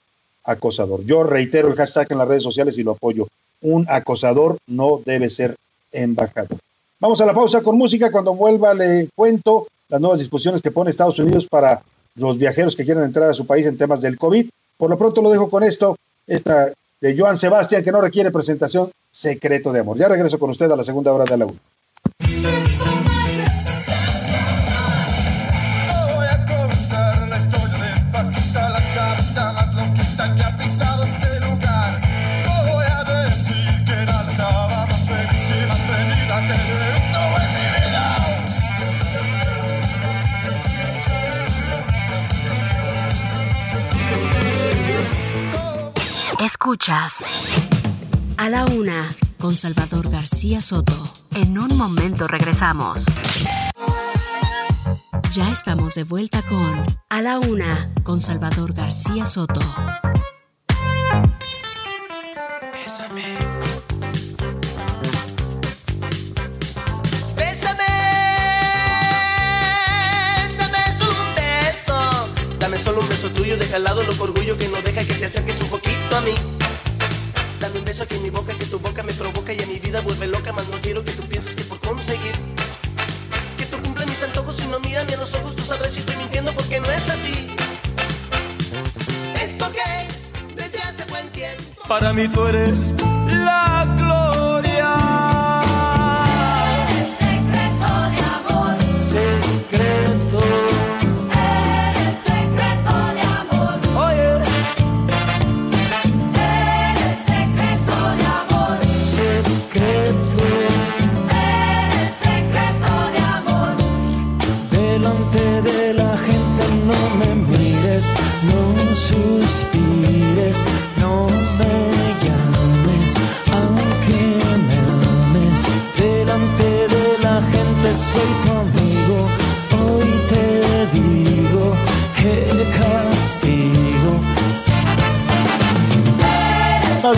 acosador. Yo reitero el hashtag en las redes sociales y lo apoyo. Un acosador no debe ser embajador. Vamos a la pausa con música. Cuando vuelva le cuento las nuevas disposiciones que pone Estados Unidos para los viajeros que quieran entrar a su país en temas del COVID. Por lo pronto lo dejo con esto, esta de Joan Sebastián, que no requiere presentación, Secreto de Amor. Ya regreso con usted a la segunda hora de la 1. Escuchas a la una con Salvador García Soto. En un momento regresamos. Ya estamos de vuelta con A la una con Salvador García Soto. Bésame. solo un beso tuyo, deja al lado loco orgullo que no deja que te acerques un poquito a mí. Dame un beso aquí en mi boca, que tu boca me provoca y a mi vida vuelve loca, más no quiero que tú pienses que por conseguir que tú cumples mis antojos y no ni a los ojos, tú sabrás si estoy mintiendo porque no es así. Es porque desde hace buen tiempo para mí tú eres la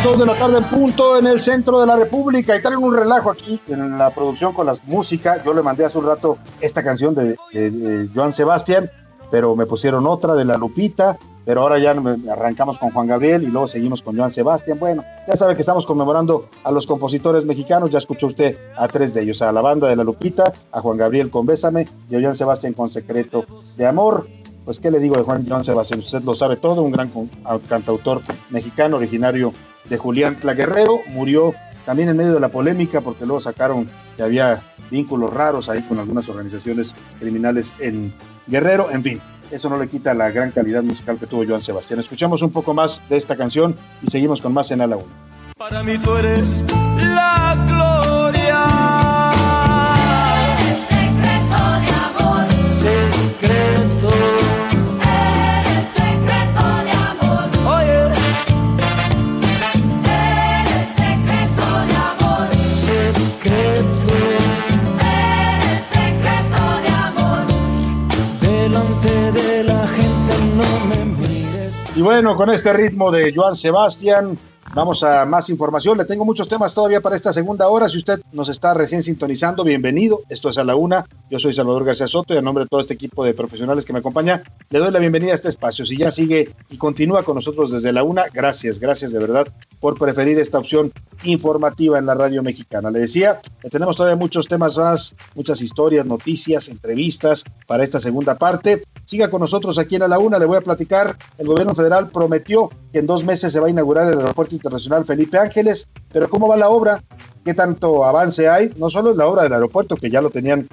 Las dos de la tarde en punto en el centro de la República y traen un relajo aquí en la producción con las músicas. Yo le mandé hace un rato esta canción de, de Joan Sebastián, pero me pusieron otra de La Lupita pero ahora ya arrancamos con Juan Gabriel y luego seguimos con Joan Sebastián. Bueno, ya sabe que estamos conmemorando a los compositores mexicanos, ya escuchó usted a tres de ellos, a la banda de La Lupita, a Juan Gabriel con Bésame y a Joan Sebastián con Secreto de Amor. Pues, ¿qué le digo de Juan Joan Sebastián? Usted lo sabe todo, un gran cantautor mexicano, originario de Julián Tlaguerrero, murió también en medio de la polémica porque luego sacaron que había vínculos raros ahí con algunas organizaciones criminales en Guerrero, en fin, eso no le quita la gran calidad musical que tuvo Joan Sebastián. Escuchamos un poco más de esta canción y seguimos con más en A la Para mí tú eres la gloria. Y bueno, con este ritmo de Joan Sebastián, Vamos a más información. Le tengo muchos temas todavía para esta segunda hora. Si usted nos está recién sintonizando, bienvenido. Esto es a la una. Yo soy Salvador García Soto y a nombre de todo este equipo de profesionales que me acompaña, le doy la bienvenida a este espacio. Si ya sigue y continúa con nosotros desde la una, gracias, gracias de verdad por preferir esta opción informativa en la radio mexicana. Le decía, tenemos todavía muchos temas más, muchas historias, noticias, entrevistas para esta segunda parte. Siga con nosotros aquí en a la una. Le voy a platicar. El gobierno federal prometió que en dos meses se va a inaugurar el aeropuerto internacional Felipe Ángeles, pero ¿cómo va la obra? ¿Qué tanto avance hay? No solo en la obra del aeropuerto, que ya lo tenían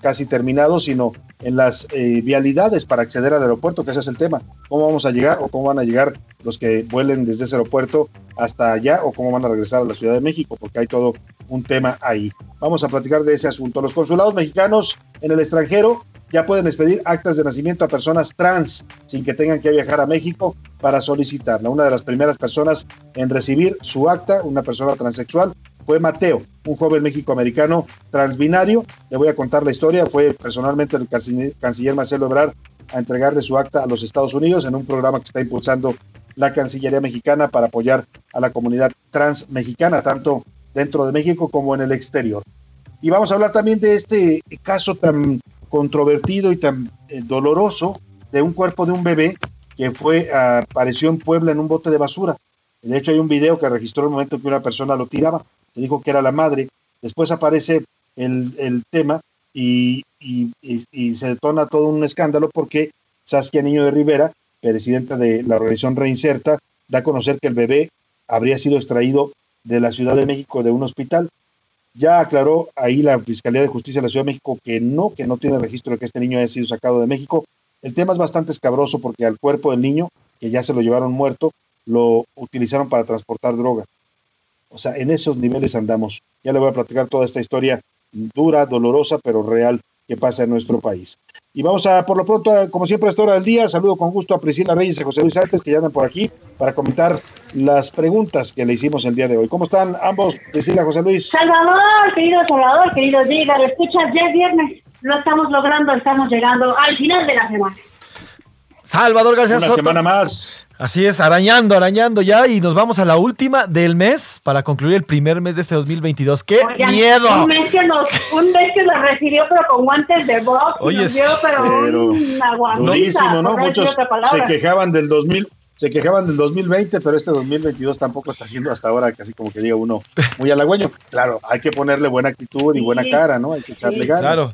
casi terminado, sino en las eh, vialidades para acceder al aeropuerto, que ese es el tema. ¿Cómo vamos a llegar o cómo van a llegar los que vuelen desde ese aeropuerto hasta allá o cómo van a regresar a la Ciudad de México? Porque hay todo un tema ahí. Vamos a platicar de ese asunto. Los consulados mexicanos en el extranjero ya pueden expedir actas de nacimiento a personas trans sin que tengan que viajar a México para solicitarla. Una de las primeras personas en recibir su acta, una persona transexual, fue Mateo, un joven mexicoamericano transbinario. Le voy a contar la historia. Fue personalmente el canciller Marcelo Ebrard a entregarle su acta a los Estados Unidos en un programa que está impulsando la Cancillería mexicana para apoyar a la comunidad trans mexicana, tanto dentro de México como en el exterior. Y vamos a hablar también de este caso tan controvertido y tan eh, doloroso de un cuerpo de un bebé que fue apareció en Puebla en un bote de basura. De hecho, hay un video que registró el momento en que una persona lo tiraba. Se dijo que era la madre. Después aparece el, tema y, y, se detona todo un escándalo porque Saskia Niño de Rivera, presidenta de la organización Reinserta, da a conocer que el bebé habría sido extraído de la Ciudad de México de un hospital. Ya aclaró ahí la Fiscalía de Justicia de la Ciudad de México que no, que no tiene registro de que este niño haya sido sacado de México. El tema es bastante escabroso porque al cuerpo del niño, que ya se lo llevaron muerto, lo utilizaron para transportar droga. O sea, en esos niveles andamos. Ya le voy a platicar toda esta historia dura, dolorosa, pero real que pasa en nuestro país. Y vamos a, por lo pronto, como siempre, a esta hora del día, saludo con gusto a Priscila Reyes y a José Luis Sánchez, que ya andan por aquí para comentar las preguntas que le hicimos el día de hoy. ¿Cómo están ambos, Priscila, José Luis? Salvador, querido Salvador, querido Diga, ¿lo escuchas? Ya es viernes, lo estamos logrando, estamos llegando al final de la semana. Salvador García Una semana más. Así es, arañando, arañando ya y nos vamos a la última del mes para concluir el primer mes de este 2022. ¡Qué miedo! Un mes, que nos, un mes que nos recibió pero con guantes de box. Oye, nos dio, pero, pero una durísimo, ¿no? Muchos se quejaban del 2000, se quejaban del 2020, pero este 2022 tampoco está siendo hasta ahora casi como que diga uno muy halagüeño. Claro, hay que ponerle buena actitud y buena cara, ¿no? Hay que echarle ganas. Claro.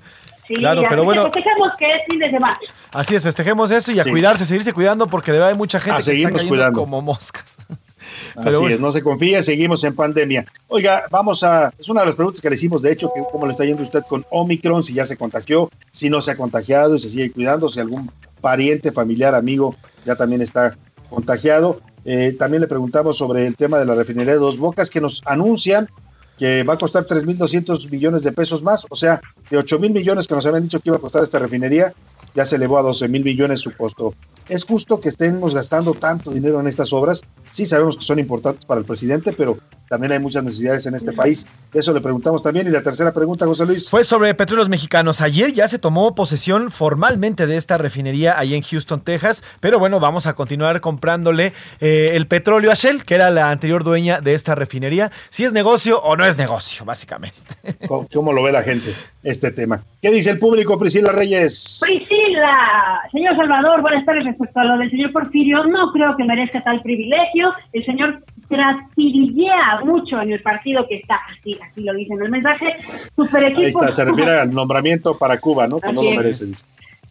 Claro, pero bueno. Festejemos que es fin de semana. Así es, festejemos eso y a cuidarse, seguirse cuidando porque de verdad hay mucha gente que está cayendo cuidando. como moscas. Así es, no se confía, seguimos en pandemia. Oiga, vamos a, es una de las preguntas que le hicimos, de hecho, que cómo le está yendo usted con Omicron, si ya se contagió, si no se ha contagiado y se sigue cuidando, si algún pariente, familiar, amigo ya también está contagiado. Eh, también le preguntamos sobre el tema de la refinería de Dos Bocas, que nos anuncian que va a costar 3.200 millones de pesos más, o sea, de 8 mil millones que nos habían dicho que iba a costar esta refinería, ya se elevó a 12 mil millones su costo. ¿Es justo que estemos gastando tanto dinero en estas obras? Sí, sabemos que son importantes para el presidente, pero también hay muchas necesidades en este país. Eso le preguntamos también. Y la tercera pregunta, José Luis. Fue sobre petróleos mexicanos. Ayer ya se tomó posesión formalmente de esta refinería ahí en Houston, Texas, pero bueno, vamos a continuar comprándole eh, el petróleo a Shell, que era la anterior dueña de esta refinería. Si es negocio o no es negocio, básicamente. ¿Cómo, lo ve la gente este tema? ¿Qué dice el público, Priscila Reyes? Priscila, señor Salvador, buenas tardes respecto a lo del señor Porfirio. No creo que merezca tal privilegio. El señor trastirillea mucho en el partido que está, así, así lo dice en el mensaje, super equipo. Ahí está, se refiere al nombramiento para Cuba, ¿no? Que no lo merece,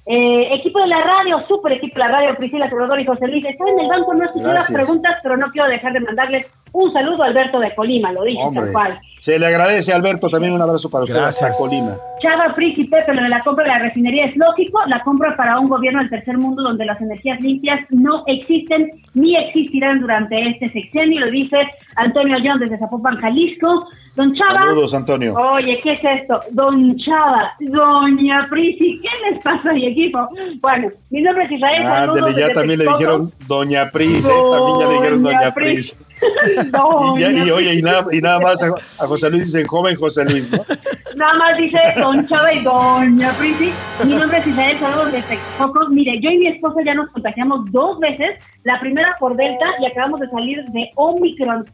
eh, equipo de la radio, super equipo de la radio, Priscila Salvador y José Luis. Estoy en el banco, no escuché las preguntas, pero no quiero dejar de mandarles un saludo a Alberto de Colima, lo dije tal cual. Se le agradece, Alberto, también un abrazo para usted hasta Colima. Chava, Pris y Pepe, lo de la compra de la refinería es lógico, la compra para un gobierno del tercer mundo donde las energías limpias no existen ni existirán durante este sexenio, lo dice Antonio John desde Zapopan, Jalisco. Don Chava. Saludos, Antonio. Oye, ¿qué es esto? Don Chava, Doña Prisi, ¿qué les pasa a mi equipo? Bueno, mi nombre es Israel. Ah, ya también le dijeron Doña Pris, ¿eh? también ya le dijeron Doña Y, oye, y nada, y nada más a, José Luis dice joven José Luis, ¿no? Nada más dice Don Chava y Doña Prisi. Mi nombre es Israel, saludos de Texcocos. Mire, yo y mi esposa ya nos contagiamos dos veces, la primera por Delta y acabamos de salir de Omicron.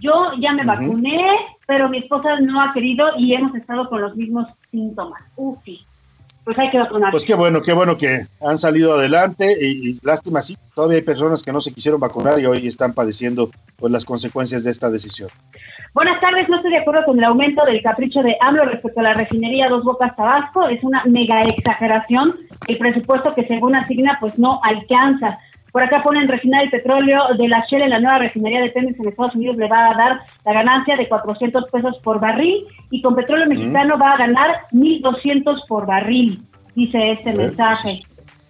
Yo ya me vacuné, pero mi esposa no ha querido y hemos estado con los mismos síntomas. Ufi. Pues hay que vacunar. Pues qué bueno, qué bueno que han salido adelante y, lástima, sí, todavía hay personas que no se quisieron vacunar y hoy están padeciendo pues las consecuencias de esta decisión. Buenas tardes, no estoy de acuerdo con el aumento del capricho de AMLO respecto a la refinería Dos Bocas Tabasco, es una mega exageración, el presupuesto que según asigna pues no alcanza. Por acá ponen refinar el petróleo de la Shell en la nueva refinería de Pemex en Estados Unidos le va a dar la ganancia de 400 pesos por barril y con petróleo mexicano va a ganar 1.200 por barril, dice este mensaje.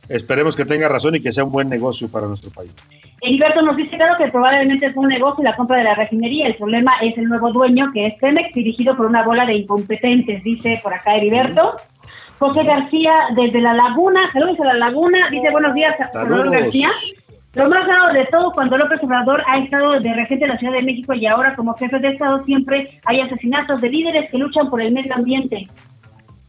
Esperemos que tenga razón y que sea un buen negocio para nuestro país. Heriberto nos dice claro que probablemente es un negocio la compra de la refinería. El problema es el nuevo dueño, que es Pemex, dirigido por una bola de incompetentes, dice por acá Heriberto. José García desde La Laguna, saludos a La Laguna, dice buenos días, Salvador. García. Lo más raro de todo, cuando López Obrador ha estado de regente en la Ciudad de México y ahora como jefe de Estado, siempre hay asesinatos de líderes que luchan por el medio ambiente.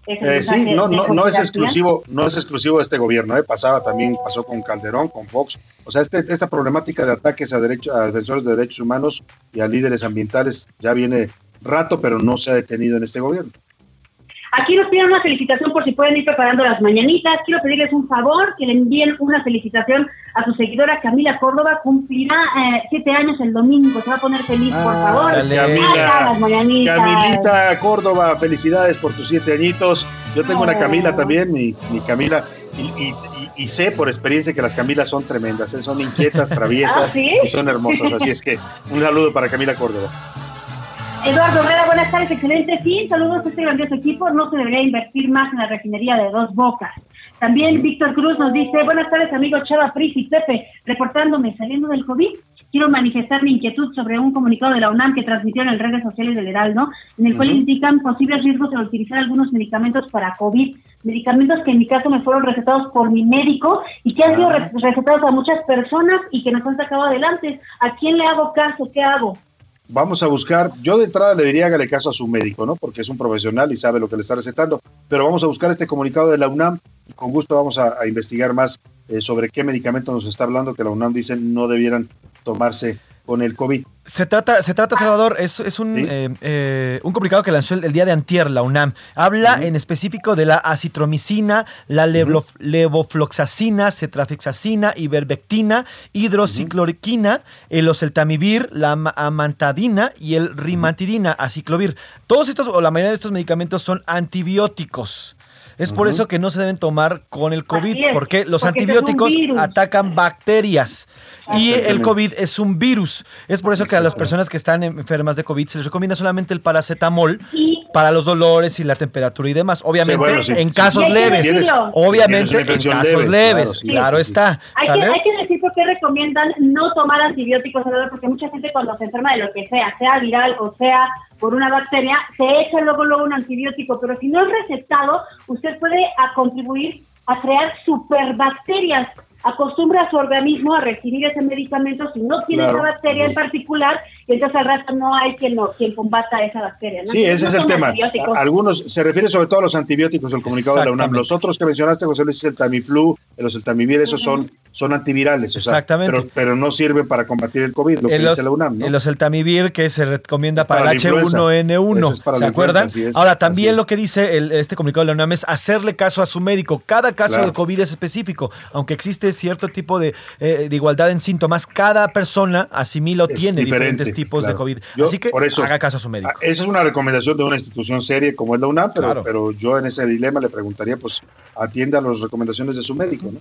Eh, sí, no, no, no es exclusivo, no es exclusivo de este gobierno, ¿eh? pasaba también, pasó con Calderón, con Fox. O sea, este, esta problemática de ataques a, derecho, a defensores de derechos humanos y a líderes ambientales ya viene rato, pero no se ha detenido en este gobierno. Aquí nos piden una felicitación por si pueden ir preparando las mañanitas. Quiero pedirles un favor, que le envíen una felicitación a su seguidora Camila Córdoba. Cumplirá eh, siete años el domingo. Se va a poner feliz, por favor. Haga las Camila, mañanitas. Camilita Córdoba, felicidades por tus siete añitos. Yo tengo una Oh. Camila también, mi, mi Camila, y, y- y- y sé por experiencia que las Camilas son tremendas, ¿eh? son inquietas, traviesas ¿Ah, sí? y son hermosas. Así es que un saludo para Camila Córdoba. Eduardo Herrera, buenas tardes, excelente fin. Saludos a este grandioso equipo. No se debería invertir más en la refinería de dos bocas. También Víctor Cruz nos dice, buenas tardes amigos Chava, Pris y Pepe, reportándome saliendo del COVID. Quiero manifestar mi inquietud sobre un comunicado de la UNAM que transmitieron en redes sociales del Heraldo, en el cual indican posibles riesgos de utilizar algunos medicamentos para COVID, medicamentos que en mi caso me fueron recetados por mi médico y que han sido re- recetados a muchas personas y que nos han sacado adelante. ¿A quién le hago caso? ¿Qué hago? Vamos a buscar, yo de entrada le diría hágale caso a su médico, ¿no? Porque es un profesional y sabe lo que le está recetando, pero vamos a buscar este comunicado de la UNAM y con gusto vamos a, investigar más eh, sobre qué medicamento nos está hablando que la UNAM dice no debieran tomarse con el COVID. Se trata, se trata Salvador, es, es un, Sí. eh, eh, un comunicado que lanzó el, el día de antier la UNAM. Habla en específico de la acitromicina, la levofloxacina, cetrafixacina, ivermectina, hidrocicloroquina, el oseltamivir, la ama- amantadina y el rimantidina, aciclovir. Todos estos, o la mayoría de estos medicamentos son antibióticos. Es por eso que no se deben tomar con el COVID, es, porque los porque antibióticos atacan bacterias y el. COVID es un virus. Es por eso que a las personas que están enfermas de COVID se les recomienda solamente el paracetamol para los dolores y la temperatura y demás. Obviamente, bueno, sí, en casos leves. Obviamente, en casos leve, leves. claro, Claro, sí. está. Hay que, hay que qué recomiendan no tomar antibióticos, porque mucha gente cuando se enferma de lo que sea, sea viral o sea por una bacteria, se echa luego luego un antibiótico, pero si no es recetado, usted puede a contribuir a crear superbacterias. Acostumbre a su organismo a recibir ese medicamento si no tiene Claro. esa bacteria en particular, y entonces al rato no hay quien, no, quien combata esa bacteria. ¿no? Sí, ese no es el tema. Algunos, se refiere sobre todo a los antibióticos, el comunicado de la UNAM. Los otros que mencionaste, José Luis, el Tamiflu, el oseltamivir, esos son, son antivirales. o sea, Exactamente. pero, pero no sirven para combatir el COVID, lo que El, dice la UNAM, ¿no? el oseltamivir que se recomienda para el influenza. H1N1. Ese es para ¿Se acuerdan? es, Ahora, también lo que dice el- este comunicado de la UNAM es hacerle caso a su médico. Cada caso Claro. de COVID es específico. Aunque existe cierto tipo de, eh, de igualdad en síntomas, cada persona asimila o tiene diferente, diferentes tipos de. COVID. Yo, Así que por eso, haga caso a su médico. Ah, Esa es una recomendación de una institución seria como es la UNAM, pero, Claro. pero yo en ese dilema le preguntaría, pues, atienda las recomendaciones de su médico, ¿no?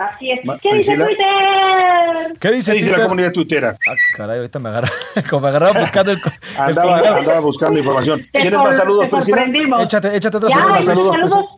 Así es. Ma- ¿Qué dice. Twitter? ¿Qué dice, ¿Qué dice la comunidad tuitera? Ah, caray, ahorita me agarra. Como me agarraba buscando el. el Andaba, andaba buscando información. ¿Tienes más saludos, Priscila? Échate, échate otros saludos. y saludos, pues. saludos.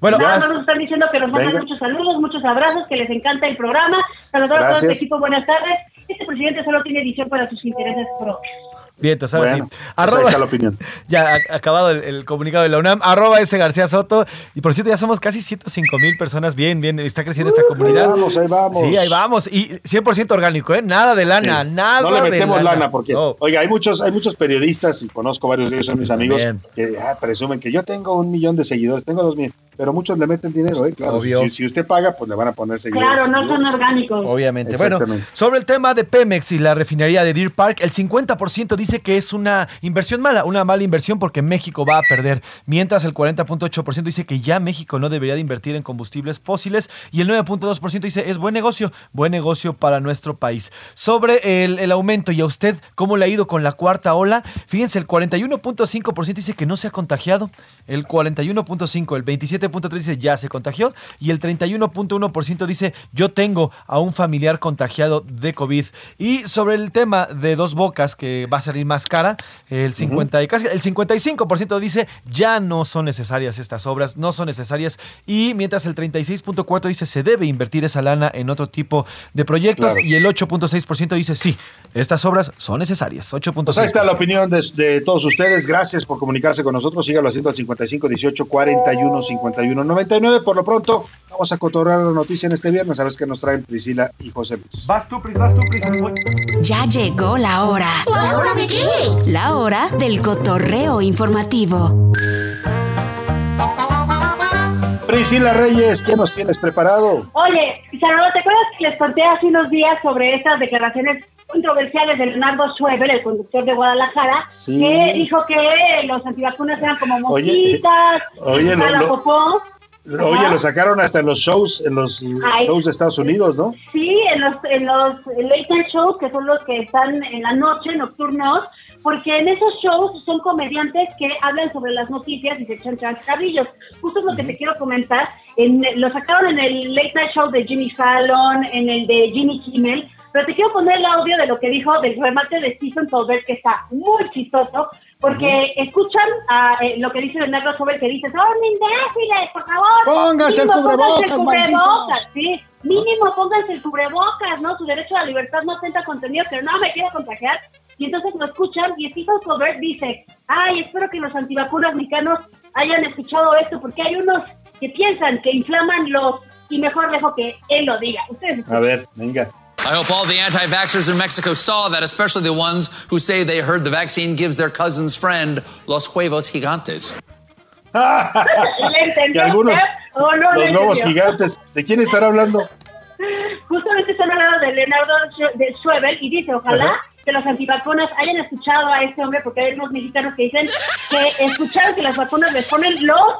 Bueno, ya, más- nos están diciendo que nos mandan muchos saludos, muchos abrazos, que les encanta el programa. Saludos a todo este equipo, buenas tardes. Este presidente solo tiene visión para sus intereses propios. Bien, entonces ahora Bueno, sí. pues ahí está la opinión. Ya ha acabado el, el comunicado de la UNAM. Arroba ese García Soto. Y por cierto, ya somos casi 105 mil personas. Bien, bien. Está creciendo esta comunidad. vamos, ahí vamos. Sí, ahí vamos. Y 100% orgánico, ¿eh? Nada de lana, Sí. nada No le de metemos lana. lana, porque, No. oiga, hay muchos, hay muchos periodistas, y conozco varios de ellos, son mis amigos, Bien. que ah, presumen que yo tengo un millón de seguidores, tengo dos mil, pero muchos le meten dinero, ¿eh? Claro, Obvio. Si, si usted paga, pues le van a poner seguidores. Claro, no son orgánicos. Obviamente. Bueno, Exactamente. sobre el tema de Pemex y la refinería de Deer Park, el 50% dice que es una inversión mala, una mala inversión porque México va a perder, mientras el 40.8% dice que ya México no debería de invertir en combustibles fósiles y el 9.2% dice es buen negocio, buen negocio para nuestro país. Sobre el, el aumento y a usted, ¿cómo le ha ido con la cuarta ola? Fíjense, el 41.5% dice que no se ha contagiado, el 41.5%, el 27.3 dice ya se contagió y el 31.1% dice yo tengo a un familiar contagiado de COVID. Y sobre el tema de dos bocas que va a salir más cara, el 50 y casi el 55% dice ya no son necesarias estas obras, no son necesarias y mientras el 36.4 dice se debe invertir esa lana en otro tipo de proyectos Claro. y el 8.6% dice sí, estas obras son necesarias. 8.6%. Pues ahí está la opinión de, de todos ustedes. Gracias por comunicarse con nosotros. Sígalo haciendo al 55 18 41 51 99. Por lo pronto, vamos a cotorrear la noticia en este viernes. Sabes que nos traen Priscila y José Luis. Vas tú, Pris, vas tú, Pris. Ya llegó la hora. ¿La hora de qué? La hora del cotorreo informativo. Priscila Reyes, ¿qué nos tienes preparado? Oye, Salvador, ¿te acuerdas que les conté hace unos días sobre estas declaraciones controversiales de Leonardo Schwebel, el conductor de Guadalajara, Sí. que dijo que los antivacunas eran como Oye, mosquitas, oye, lo- la lo- popó. Oye, lo sacaron hasta en los shows, en los Ay. shows de Estados Unidos, ¿no? Sí, en los, en los late night shows, que son los que están en la noche, nocturnos, porque en esos shows son comediantes que hablan sobre las noticias y se echan chascarrillos. Justo es lo que te quiero comentar. En, lo sacaron en el late night show de Jimmy Fallon, en el de Jimmy Kimmel, pero te quiero poner el audio de lo que dijo del remate de Stephen Colbert, que está muy chistoso, porque escuchan a, eh, lo que dice Leonardo Sobel, que dice, son imbéciles, por favor. Pónganse el pónganse el cubrebocas, cubrebocas, sí. Mínimo, pónganse el cubrebocas, ¿no? Su derecho a la libertad no atenta contenido, pero no me quiero contagiar. Y entonces lo escuchan y Stephen Colbert dice, ay, espero que los antivacunas mexicanos hayan escuchado esto, porque hay unos que piensan que inflaman los... Y mejor dejo que él lo diga. Ustedes A ver, venga. I hope all the anti vaxxers in Mexico saw that, especially the ones who say they heard the vaccine gives their cousin's friend los huevos gigantes. ¿Le entendió que algunos, no los nuevos gigantes. ¿De quién estará hablando? Justamente están hablando de Leonardo de Schwebel y dice, ojalá Ajá. que los antivacunas hayan escuchado a este hombre, porque hay unos mexicanos que dicen que escucharon que las vacunas les ponen los...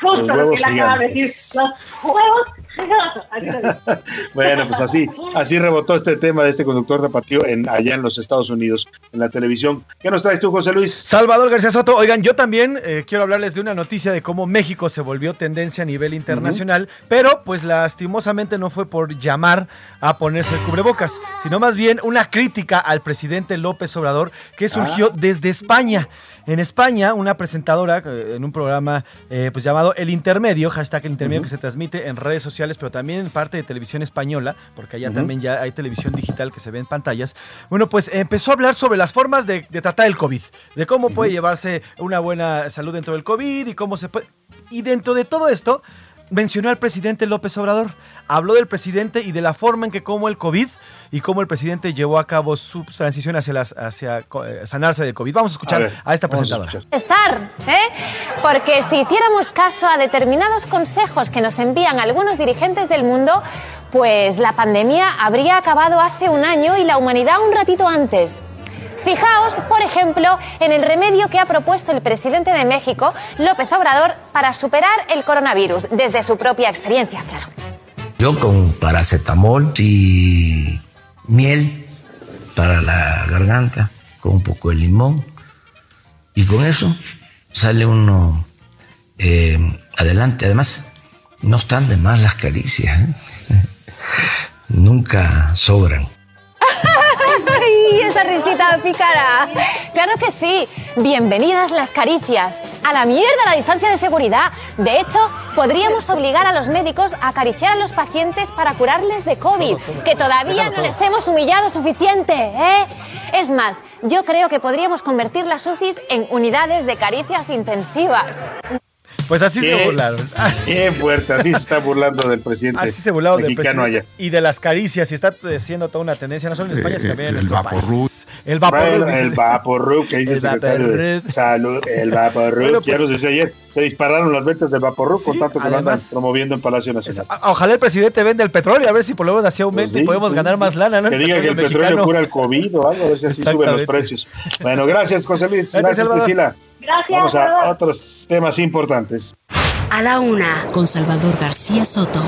Justo Los lo que huevos le acaba de decir, los huevos. Bueno, pues así, así rebotó este tema de este conductor tapatío en, allá en los Estados Unidos, en la televisión. ¿Qué nos traes tú, José Luis? Salvador García Soto, oigan, yo también eh, quiero hablarles de una noticia de cómo México se volvió tendencia a nivel internacional, pero pues lastimosamente no fue por llamar a ponerse el cubrebocas, sino más bien una crítica al presidente López Obrador que surgió desde España. En España, una presentadora eh, en un programa eh, pues llamado El Intermedio, hashtag El Intermedio, que se transmite en redes sociales, pero también en parte de televisión española, porque allá también ya hay televisión digital que se ve en pantallas. Bueno, pues empezó a hablar sobre las formas de, de tratar el COVID, de cómo puede llevarse una buena salud dentro del COVID y cómo se puede... Y dentro de todo esto, mencionó al presidente López Obrador. Habló del presidente y de la forma en que como el COVID y cómo el presidente llevó a cabo su transición hacia, las, hacia eh, sanarse del COVID. Vamos a escuchar a, ver, esta vamos a presentadora. estar, ¿eh? Porque si hiciéramos caso a determinados consejos que nos envían algunos dirigentes del mundo, pues la pandemia habría acabado hace un año y la humanidad un ratito antes. Fijaos, por ejemplo, en el remedio que ha propuesto el presidente de México, López Obrador, para superar el coronavirus, desde su propia experiencia, claro. Yo con paracetamol y miel para la garganta, con un poco de limón. Y con eso sale uno eh, adelante. Además, no están de más las caricias. ¿eh? Nunca sobran. ¡Ay, esa risita pícara! Claro que sí. Bienvenidas las caricias. A la mierda la distancia de seguridad. De hecho, podríamos obligar a los médicos a acariciar a los pacientes para curarles de COVID, que todavía no les hemos humillado suficiente, ¿eh? Es más, yo creo que podríamos convertir las UCIs en unidades de caricias intensivas. Pues así se burlaron. Qué fuerte, así se está burlando del presidente Así se burlaron del mexicano presidente allá. y de las caricias y está eh, siendo toda una tendencia no solo en España Eh, sino también en nuestro vaporru. país. El vaporru. Bueno, el Vaporru, que dice el, secretario de. Salud, el Vaporru, Bueno, ya pues- nos decía ayer, se dispararon las ventas del Vaporru con Sí, tanto que lo andan además- promoviendo en Palacio Nacional. Ojalá el presidente venda el petróleo, a ver si por lo menos así aumenta Pues sí, y podemos sí, ganar sí. más lana, ¿no? Que diga que el petróleo cura el COVID o algo, a ver si así suben los precios. Bueno, gracias, José Luis. Gracias, Gracias. Priscila. Gracias, Vamos a otros temas importantes. A la una, con Salvador García Soto.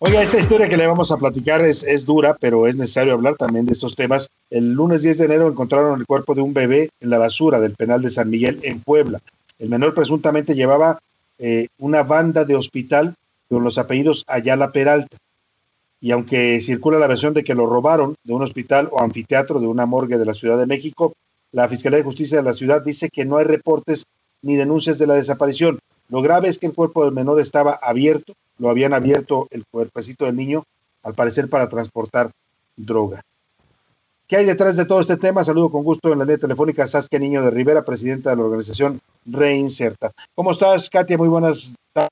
Oiga, esta historia que le vamos a platicar es, es dura, pero es necesario hablar también de estos temas. El lunes 10 de enero encontraron el cuerpo de un bebé en la basura del penal de San Miguel en Puebla. El menor presuntamente llevaba eh, una banda de hospital con los apellidos Ayala Peralta. Y aunque circula la versión de que lo robaron de un hospital o anfiteatro de una morgue de la Ciudad de México, la Fiscalía de Justicia de la ciudad dice que no hay reportes ni denuncias de la desaparición. Lo grave es que el cuerpo del menor estaba abierto, lo habían abierto el cuerpecito del niño, al parecer para transportar droga. ¿Qué hay detrás de todo este tema? Saludo con gusto en la línea telefónica Saskia Niño de Rivera, presidenta de la organización Reinserta. ¿Cómo estás, Katia? Muy buenas tardes.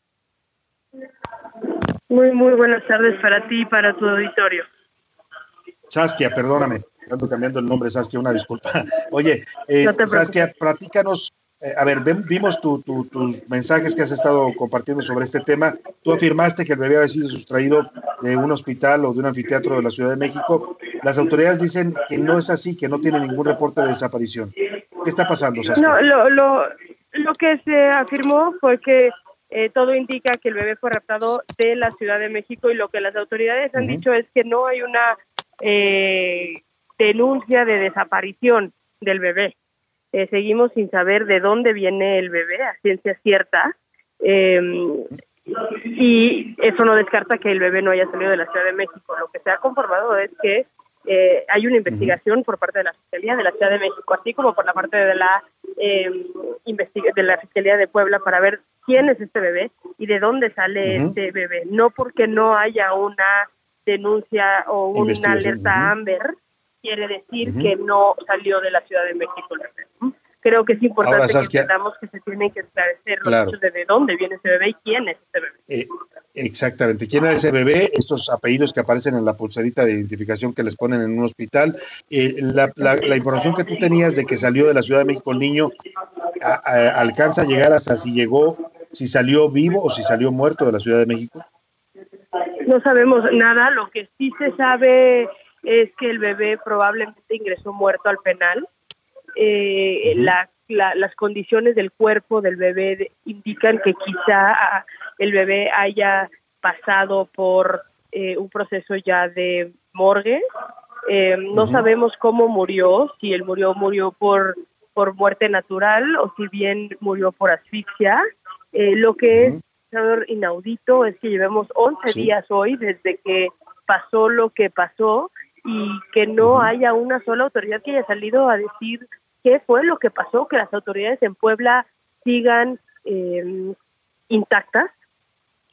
Muy, muy buenas tardes para ti y para tu auditorio. Saskia, perdóname, ando cambiando el nombre, Saskia, una disculpa. Oye, eh, Saskia, platícanos, eh, a ver, vimos tus mensajes que has estado compartiendo sobre este tema. Tú afirmaste que el bebé había sido sustraído de un hospital o de un anfiteatro de la Ciudad de México. Las autoridades dicen que no es así, que no tiene ningún reporte de desaparición. ¿Qué está pasando, Saskia? No, lo, lo, lo que se afirmó fue que eh, todo indica que el bebé fue raptado de la Ciudad de México y lo que las autoridades han dicho es que no hay una eh, denuncia de desaparición del bebé. Eh, seguimos sin saber de dónde viene el bebé a ciencia cierta em, y eso no descarta que el bebé no haya salido de la Ciudad de México. Lo que se ha conformado es que eh, hay una investigación por parte de la Fiscalía de la Ciudad de México, así como por la parte de la eh, de la Fiscalía de Puebla para ver quién es este bebé y de dónde sale este bebé. No porque no haya una denuncia o una alerta AMBER, quiere decir que no salió de la Ciudad de México creo que es importante que entendamos que se tienen que esclarecer los hechos de, de dónde viene ese bebé y quién es ese bebé. Eh, exactamente, quién es ese bebé, estos apellidos que aparecen en la pulserita de identificación que les ponen en un hospital, eh, la, la, información que tú tenías de que salió de la Ciudad de México el niño, ¿alcanza a llegar hasta si llegó, si salió vivo o si salió muerto de la Ciudad de México? No sabemos nada, lo que sí se sabe es que el bebé probablemente ingresó muerto al penal. Eh, las condiciones del cuerpo del bebé indican que quizá el bebé haya pasado por eh, un proceso ya de morgue. Eh, no sabemos cómo murió, si él murió, murió por, por muerte natural o si bien murió por asfixia. Eh, lo que es inaudito es que llevemos 11 días hoy desde que pasó lo que pasó y que no haya una sola autoridad que haya salido a decir qué fue lo que pasó, que las autoridades en Puebla sigan em, intactas.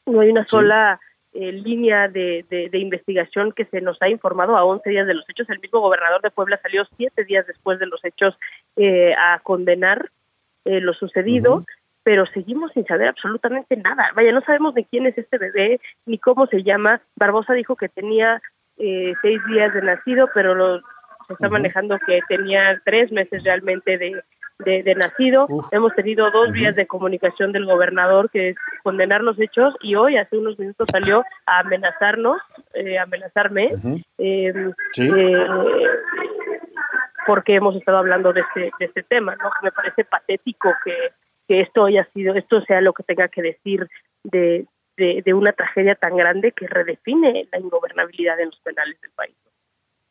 No hay una sola eh, línea de, de, investigación que se nos ha informado a 11 días de los hechos. El mismo gobernador de Puebla salió siete días después de los hechos eh, a condenar eh, lo sucedido. pero seguimos sin saber absolutamente nada. Vaya, no sabemos de quién es este bebé, ni cómo se llama. Barbosa dijo que tenía seis días de nacido, pero los se está manejando que tenía tres meses realmente de, de, nacido. Hemos tenido dos vías de comunicación del gobernador, que es condenar los hechos, y hoy, hace unos minutos, salió a amenazarnos, eh, amenazarme, em, eh, porque hemos estado hablando de este, de este tema, ¿no? Me parece patético que, que esto haya sido, esto sea lo que tenga que decir de, de, de una tragedia tan grande que redefine la ingobernabilidad de los penales del país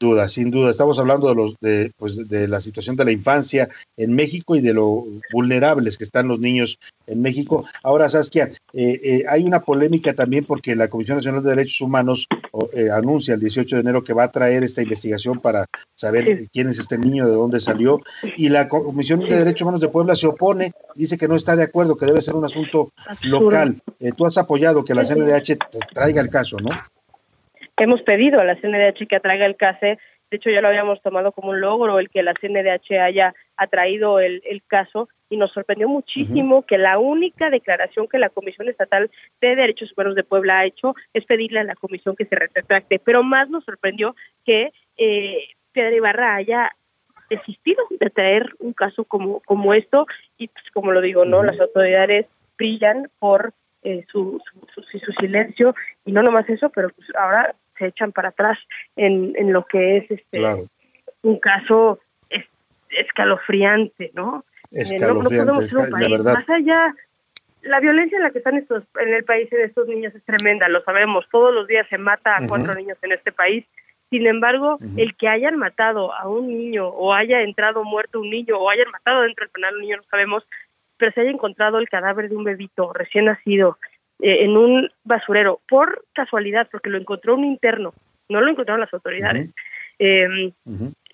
duda, sin duda. Estamos hablando de los de, pues, de la situación de la infancia en México y de lo vulnerables que están los niños en México. Ahora, Saskia, eh, eh, hay una polémica también porque la Comisión Nacional de Derechos Humanos eh, anuncia el 18 de enero que va a traer esta investigación para saber quién es este niño, de dónde salió, y la Comisión de Derechos Humanos de Puebla se opone, dice que no está de acuerdo, que debe ser un asunto local. tú has apoyado que la CNDH traiga el caso, ¿no? Hemos pedido a la CNDH que atraiga el CASE, de hecho ya lo habíamos tomado como un logro el que la CNDH haya atraído el, caso y nos sorprendió muchísimo que la única declaración que la Comisión Estatal de Derechos Humanos de Puebla ha hecho es pedirle a la Comisión que se retracte, pero más nos sorprendió que eh, Pedro Ibarra haya desistido de traer un caso como, como esto y pues como lo digo, no las autoridades brillan por eh, su, su, su, silencio y no nomás eso, pero pues ahora se echan para atrás en, en lo que es este un caso escalofriante, ¿no? Escalofriante, Más allá, la violencia en la que están estos en el país de estos niños es tremenda, lo sabemos. Todos los días se mata a cuatro niños en este país. Sin embargo, el que hayan matado a un niño o haya entrado muerto un niño o hayan matado dentro del penal un niño, no sabemos, pero se haya encontrado el cadáver de un bebito recién nacido eh, en un basurero por casualidad, porque lo encontró un interno, no lo encontraron las autoridades. Eh,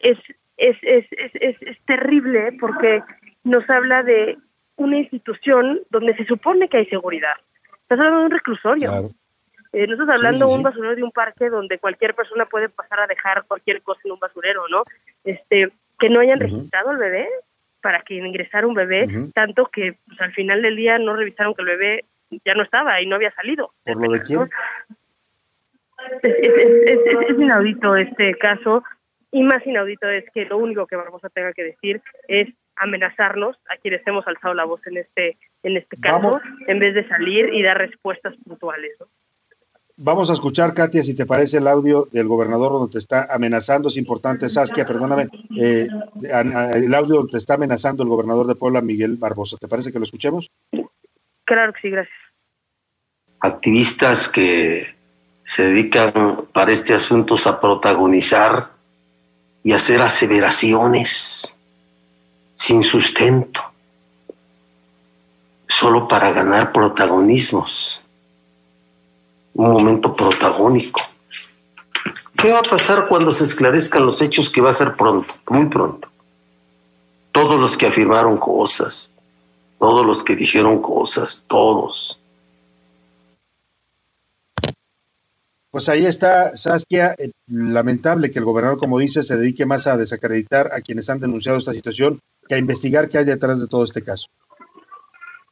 es, es, es, es, es, terrible porque nos habla de una institución donde se supone que hay seguridad. Estás hablando de un reclusorio. Eh, no estás hablando de un basurero de un parque donde cualquier persona puede pasar a dejar cualquier cosa en un basurero, ¿no? Este, que no hayan registrado al bebé para que ingresara un bebbe tanto que pues, al final del día no revisaron que el bebé ya no estaba y no había salido. ¿Por lo de quién? Es, es, es, inaudito este caso y más inaudito es que lo único que Barbosa tenga que decir es amenazarnos a quienes hemos alzado la voz en este en este caso en vez de salir y dar respuestas puntuales. ¿no? Vamos a escuchar, Katia, si te parece el audio del gobernador donde te está amenazando. Es importante, Saskia, perdóname, eh, el audio donde te está amenazando el gobernador de Puebla, Miguel Barbosa. ¿Te parece que lo escuchemos? Claro que sí, gracias. Activistas que se dedican para este asunto a protagonizar y hacer aseveraciones sin sustento, solo para ganar protagonismos un momento protagónico. ¿Qué va a pasar cuando se esclarezcan los hechos que va a ser pronto, muy pronto? Todos los que afirmaron cosas, todos los que dijeron cosas, todos. Pues ahí está, Saskia. Eh, lamentable que el gobernador, como dice, se dedique más a desacreditar a quienes han denunciado esta situación que a investigar qué hay detrás de todo este caso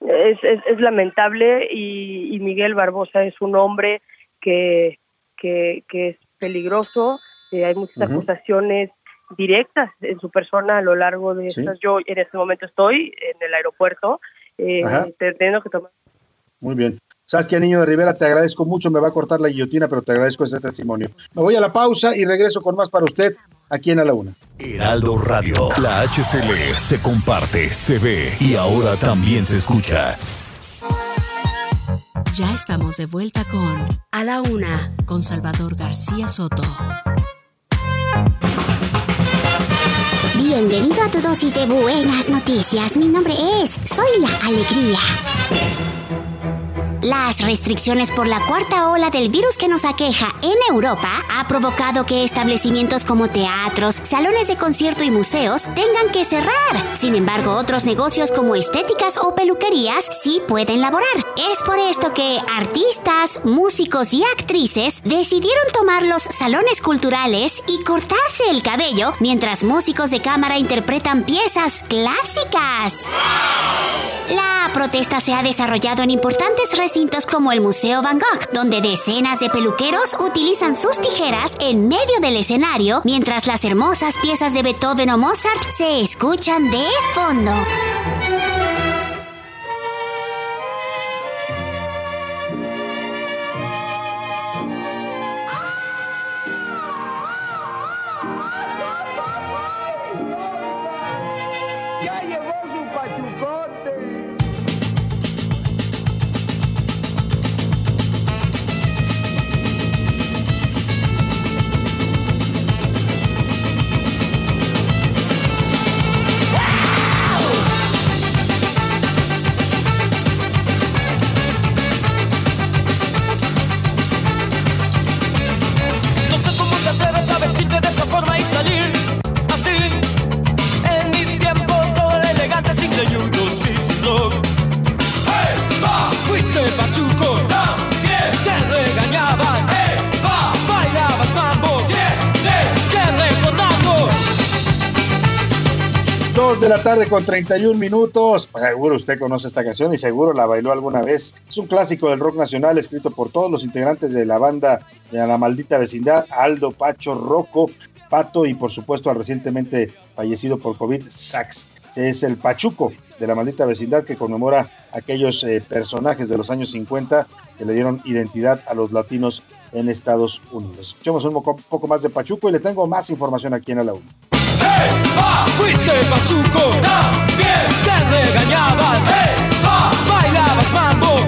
es, es, lamentable y, Miguel Barbosa es un hombre que, que, es peligroso. Eh, hay muchas acusaciones directas en su persona a lo largo de estas. Yo en este momento estoy en el aeropuerto eh, teniendo que tomar. Muy bien. Saskia Niño de Rivera, te agradezco mucho. Me va a cortar la guillotina, pero te agradezco este testimonio. Me voy a la pausa y regreso con más para usted aquí en A la Una. Heraldo Radio, la HCL se comparte, se ve y ahora también se escucha. Ya estamos de vuelta con A la Una, con Salvador García Soto. Bienvenido a tu dosis de buenas noticias. Mi nombre es Soy la Alegría. Las restricciones por la cuarta ola del virus que nos aqueja en Europa ha provocado que establecimientos como teatros, salones de concierto y museos tengan que cerrar. Sin embargo, otros negocios como estéticas o peluquerías sí pueden laborar. Es por esto que artistas, músicos y actrices decidieron tomar los salones culturales y cortarse el cabello mientras músicos de cámara interpretan piezas clásicas. Protesta se ha desarrollado en importantes recintos como el Museo Van Gogh, donde decenas de peluqueros utilizan sus tijeras en medio del escenario mientras las hermosas piezas de Beethoven o Mozart se escuchan de fondo. Tarde con 31 minutos. Pues seguro usted conoce esta canción y seguro la bailó alguna vez. Es un clásico del rock nacional escrito por todos los integrantes de la banda de La Maldita Vecindad, Aldo, Pacho, Rocco, Pato y por supuesto al recientemente fallecido por COVID, Sax. Es el Pachuco de La Maldita Vecindad que conmemora aquellos eh, personajes de los años 50 que le dieron identidad a los latinos en Estados Unidos. Escuchemos un poco más de Pachuco y le tengo más información aquí en la 1. Fuiste pachuco, también. Te regañaban, bailabas mambo,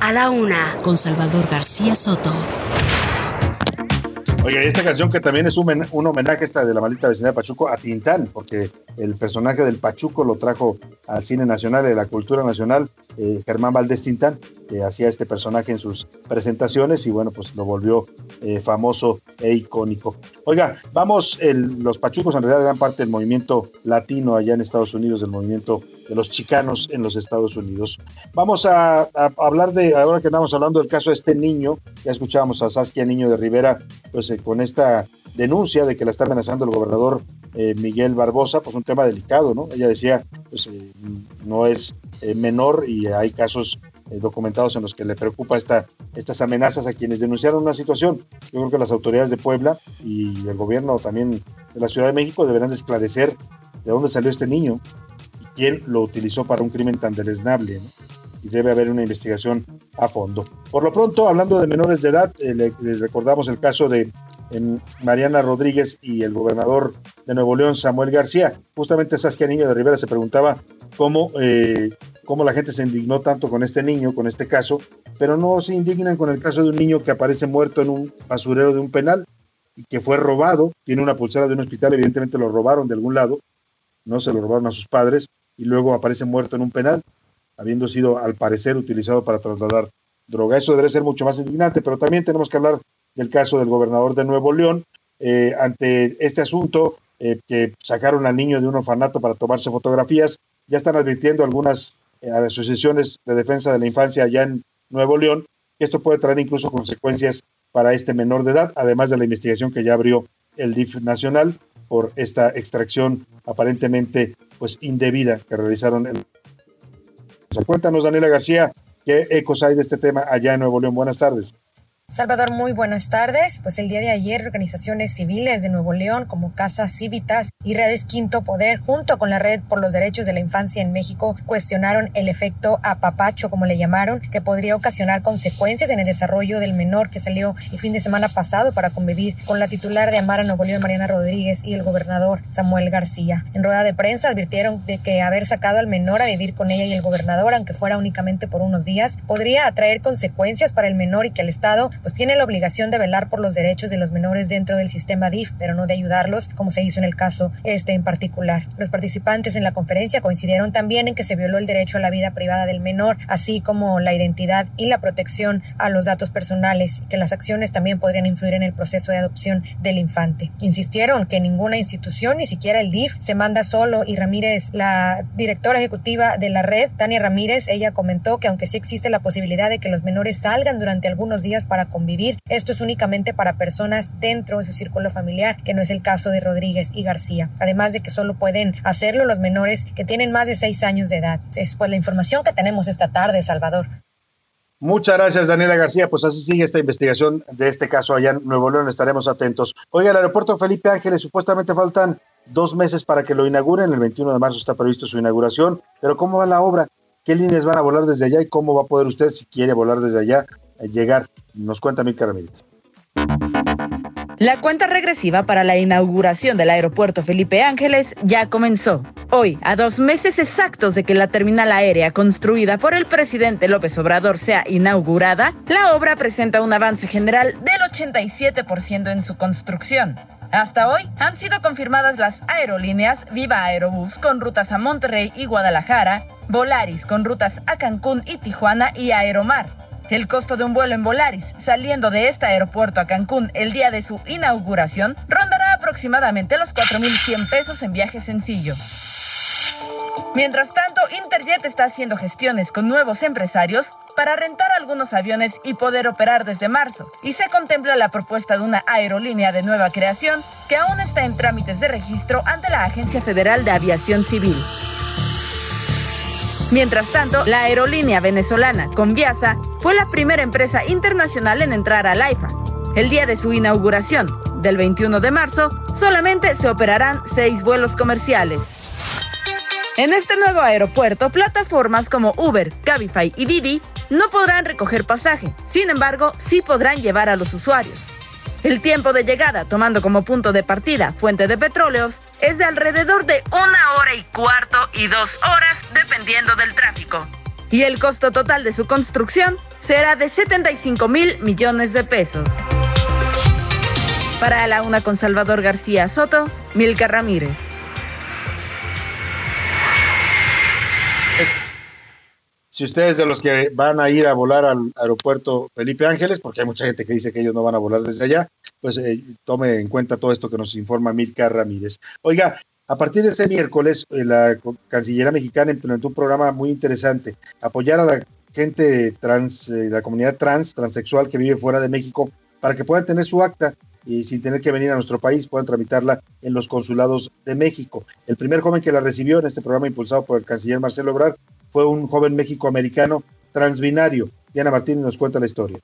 A la una, con Salvador García Soto. Oye, esta canción que también es un, un homenaje esta de la maldita vecindad de Pachuco a Tintán, porque el personaje del Pachuco lo trajo al cine nacional a la cultura nacional, eh, Germán Valdés Tintán, que hacía este personaje en sus presentaciones y bueno, pues lo volvió eh, famoso e icónico. Oiga, vamos, los Pachucos en realidad eran parte del movimiento latino allá en Estados Unidos, del movimiento de los chicanos en los Estados Unidos. Vamos a, hablar de, ahora que estamos hablando del caso de este niño, ya escuchábamos a Saskia Niño de Rivera, pues eh, con esta denuncia de que la está amenazando el gobernador eh, Miguel Barbosa, pues un tema delicado, ¿no? Ella decía, pues eh, no es menor y hay casos documentados en los que le preocupa esta, estas amenazas a quienes denunciaron una situación. Yo creo que las autoridades de Puebla y el gobierno también de la Ciudad de México deberán de esclarecer de dónde salió este niño, quién lo utilizó para un crimen tan deleznable. Y debe haber una investigación a fondo. Por lo pronto, hablando de menores de edad, eh, le, recordamos el caso de Mariana Rodríguez y el gobernador de Nuevo León, Samuel García. Justamente Saskia Niño de Rivera se preguntaba cómo, eh, cómo la gente se indignó tanto con este niño, con este caso, pero no se indignan con el caso de un niño que aparece muerto en un basurero de un penal y que fue robado, tiene una pulsera de un hospital, evidentemente lo robaron de algún lado, no se lo robaron a sus padres, y luego aparece muerto en un penal, habiendo sido al parecer utilizado para trasladar droga. Eso debe ser mucho más indignante, pero también tenemos que hablar del caso del gobernador de Nuevo León. Eh, ante este asunto, eh, que sacaron al niño de un orfanato para tomarse fotografías, ya están advirtiendo algunas eh, asociaciones de defensa de la infancia allá en Nuevo León que esto puede traer incluso consecuencias para este menor de edad, además de la investigación que ya abrió el DIF nacional por esta extracción aparentemente pues indebida que realizaron. El... Cuéntanos, Daniela García, qué ecos hay de este tema allá en Nuevo León. Buenas tardes. Salvador, muy buenas tardes. Pues el día de ayer, organizaciones civiles de Nuevo León, como Casa Civitas y Redes Quinto Poder, junto con la Red por los Derechos de la Infancia en México, cuestionaron el efecto apapacho, como le llamaron, que podría ocasionar consecuencias en el desarrollo del menor que salió el fin de semana pasado para convivir con la titular de Amara Nuevo León, Mariana Rodríguez, y el gobernador Samuel García. En rueda de prensa advirtieron de que haber sacado al menor a vivir con ella y el gobernador, aunque fuera únicamente por unos días, podría atraer consecuencias para el menor y que el Estado pues tiene la obligación de velar por los derechos de los menores dentro del sistema DIF, pero no de ayudarlos, como se hizo en el caso este en particular. Los participantes en la conferencia coincidieron también en que se violó el derecho a la vida privada del menor, así como la identidad y la protección a los datos personales, que las acciones también podrían influir en el proceso de adopción del infante. Insistieron que ninguna institución, ni siquiera el DIF, se manda solo y Ramírez, la directora ejecutiva de la red, Tania Ramírez, ella comentó que aunque sí existe la posibilidad de que los menores salgan durante algunos días para convivir. Esto es únicamente para personas dentro de su círculo familiar, que no es el caso de Rodríguez y García. Además de que solo pueden hacerlo los menores que tienen más de seis años de edad. Es pues la información que tenemos esta tarde, Salvador. Muchas gracias, Daniela García. Pues así sigue esta investigación de este caso allá en Nuevo León. Estaremos atentos. Oiga, el aeropuerto Felipe Ángeles supuestamente faltan dos meses para que lo inauguren. El 21 de marzo está previsto su inauguración. Pero ¿cómo va la obra? ¿Qué líneas van a volar desde allá y cómo va a poder usted, si quiere volar desde allá, llegar. Nos cuenta Milka Ramírez. La cuenta regresiva para la inauguración del aeropuerto Felipe Ángeles ya comenzó. Hoy, a dos meses exactos de que la terminal aérea construida por el presidente López Obrador sea inaugurada, la obra presenta un avance general del 87% en su construcción. Hasta hoy han sido confirmadas las aerolíneas Viva Aerobús con rutas a Monterrey y Guadalajara, Volaris con rutas a Cancún y Tijuana y Aeromar. El costo de un vuelo en Volaris saliendo de este aeropuerto a Cancún el día de su inauguración rondará aproximadamente los 4.100 pesos en viaje sencillo. Mientras tanto, Interjet está haciendo gestiones con nuevos empresarios para rentar algunos aviones y poder operar desde marzo, y se contempla la propuesta de una aerolínea de nueva creación que aún está en trámites de registro ante la Agencia Federal de Aviación Civil. Mientras tanto, la aerolínea venezolana Conviasa fue la primera empresa internacional en entrar al AIFA. El día de su inauguración, del 21 de marzo, solamente se operarán seis vuelos comerciales. En este nuevo aeropuerto, plataformas como Uber, Cabify y Didi no podrán recoger pasaje, sin embargo, sí podrán llevar a los usuarios. El tiempo de llegada, tomando como punto de partida fuente de petróleos, es de alrededor de una hora y cuarto y dos horas, dependiendo del tráfico. Y el costo total de su construcción será de 75 mil millones de pesos. Para la una con Salvador García Soto, Milka Ramírez. Si ustedes de los que van a ir a volar al aeropuerto Felipe Ángeles, porque hay mucha gente que dice que ellos no van a volar desde allá, pues eh, tome en cuenta todo esto que nos informa Milka Ramírez. Oiga, a partir de este miércoles, eh, la Cancillería Mexicana implementó un programa muy interesante, apoyar a la gente trans, eh, la comunidad trans, transexual que vive fuera de México, para que puedan tener su acta y sin tener que venir a nuestro país puedan tramitarla en los consulados de México. El primer joven que la recibió en este programa impulsado por el canciller Marcelo Obrar fue un joven méxico-americano transbinario. Diana Martínez nos cuenta la historia.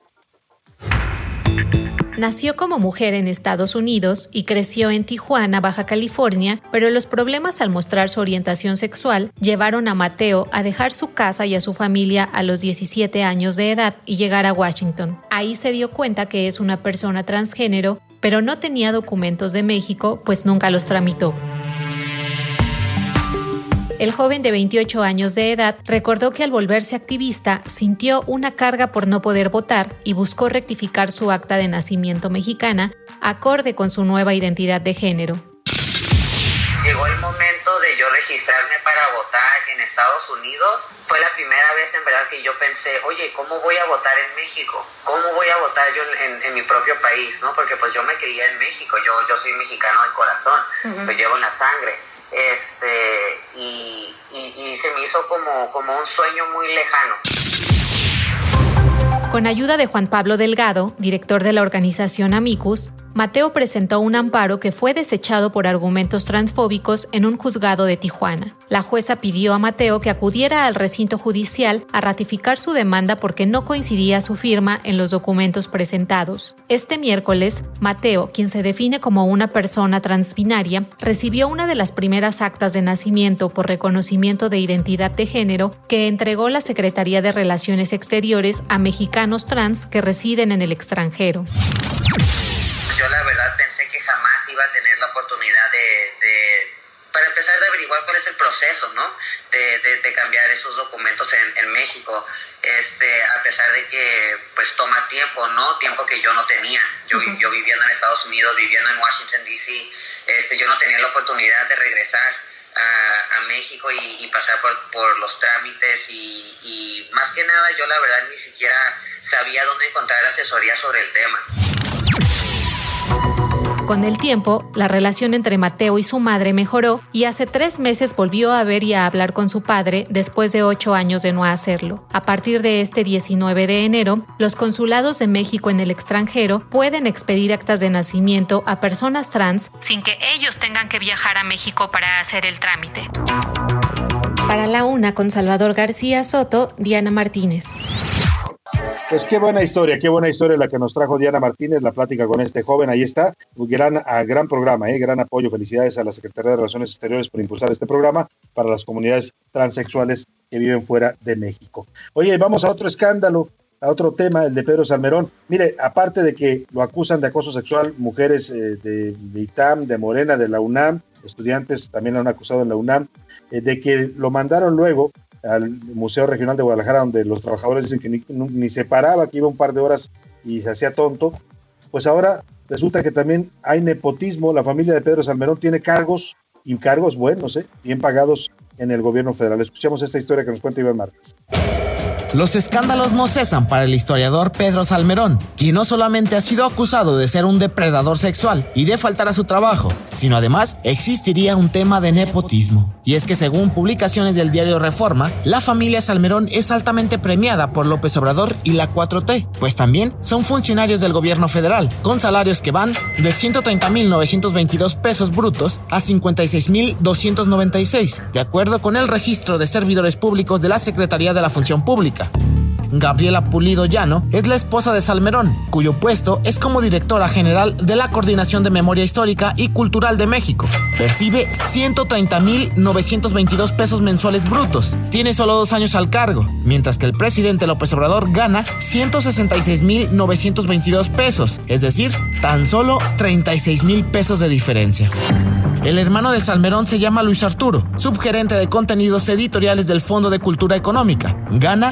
Nació como mujer en Estados Unidos y creció en Tijuana, Baja California, pero los problemas al mostrar su orientación sexual llevaron a Mateo a dejar su casa y a su familia a los 17 años de edad y llegar a Washington. Ahí se dio cuenta que es una persona transgénero, pero no tenía documentos de México, pues nunca los tramitó. El joven de 28 años de edad recordó que al volverse activista sintió una carga por no poder votar y buscó rectificar su acta de nacimiento mexicana acorde con su nueva identidad de género. Llegó el momento de yo registrarme para votar en Estados Unidos. Fue la primera vez en verdad que yo pensé, oye, ¿cómo voy a votar en México? ¿Cómo voy a votar yo en, mi propio país? ¿no? Porque pues yo me crié en México, yo, yo soy mexicano de corazón, lo llevo en la sangre este, y, y, se me hizo como, como un sueño muy lejano. Con ayuda de Juan Pablo Delgado, director de la organización Amicus, Mateo presentó un amparo que fue desechado por argumentos transfóbicos en un juzgado de Tijuana. La jueza pidió a Mateo que acudiera al recinto judicial a ratificar su demanda porque no coincidía su firma en los documentos presentados. Este miércoles, Mateo, quien se define como una persona transbinaria, recibió una de las primeras actas de nacimiento por reconocimiento de identidad de género que entregó la Secretaría de Relaciones Exteriores a mexicanos trans que residen en el extranjero yo la verdad pensé que jamás iba a tener la oportunidad de, para empezar de averiguar cuál es el proceso, ¿no? De, de, cambiar esos documentos en, en, México, este, a pesar de que pues toma tiempo, ¿no? Tiempo que yo no tenía. Yo, yo viviendo en Estados Unidos, viviendo en Washington, D.C., este, yo no tenía la oportunidad de regresar a, México y, pasar por, los trámites y más que nada yo la verdad ni siquiera sabía dónde encontrar asesoría sobre el tema. Con el tiempo, la relación entre Mateo y su madre mejoró y hace tres meses volvió a ver y a hablar con su padre después de ocho años de no hacerlo. A partir de este 19 de enero, los consulados de México en el extranjero pueden expedir actas de nacimiento a personas trans sin que ellos tengan que viajar a México para hacer el trámite. Para la una con Salvador García Soto, Diana Martínez. Pues qué buena historia, qué buena historia la que nos trajo Diana Martínez, la plática con este joven, ahí está, gran, programa, ¿eh? gran apoyo, felicidades a la Secretaría de Relaciones Exteriores por impulsar este programa para las comunidades transexuales que viven fuera de México. Oye, vamos a otro escándalo, a otro tema, el de Pedro Salmerón. Mire, aparte de que lo acusan de acoso sexual mujeres eh, de, ITAM, de Morena, de la UNAM, estudiantes también lo han acusado en la UNAM, eh, de que lo mandaron luego al Museo Regional de Guadalajara, donde los trabajadores dicen que ni, se paraba, que iba un par de horas y se hacía tonto, pues ahora resulta que también hay nepotismo, la familia de Pedro Salmerón tiene cargos, y cargos buenos, ¿eh? bien pagados en el gobierno federal. Escuchemos esta historia que nos cuenta Iván Márquez. Los escándalos no cesan para el historiador Pedro Salmerón, quien no solamente ha sido acusado de ser un depredador sexual y de faltar a su trabajo, sino además existiría un tema de nepotismo. Y es que según publicaciones del diario Reforma, la familia Salmerón es altamente premiada por López Obrador y la 4T, pues también son funcionarios del gobierno federal, con salarios que van de 130.922 pesos brutos a 56.296, de acuerdo con el registro de servidores públicos de la Secretaría de la Función Pública. Пожалуйста. Gabriela Pulido Llano es la esposa de Salmerón, cuyo puesto es como directora general de la Coordinación de Memoria Histórica y Cultural de México. Percibe 130.922 pesos mensuales brutos. Tiene solo dos años al cargo, mientras que el presidente López Obrador gana 166.922 pesos, es decir, tan solo 36.000 pesos de diferencia. El hermano de Salmerón se llama Luis Arturo, subgerente de contenidos editoriales del Fondo de Cultura Económica. Gana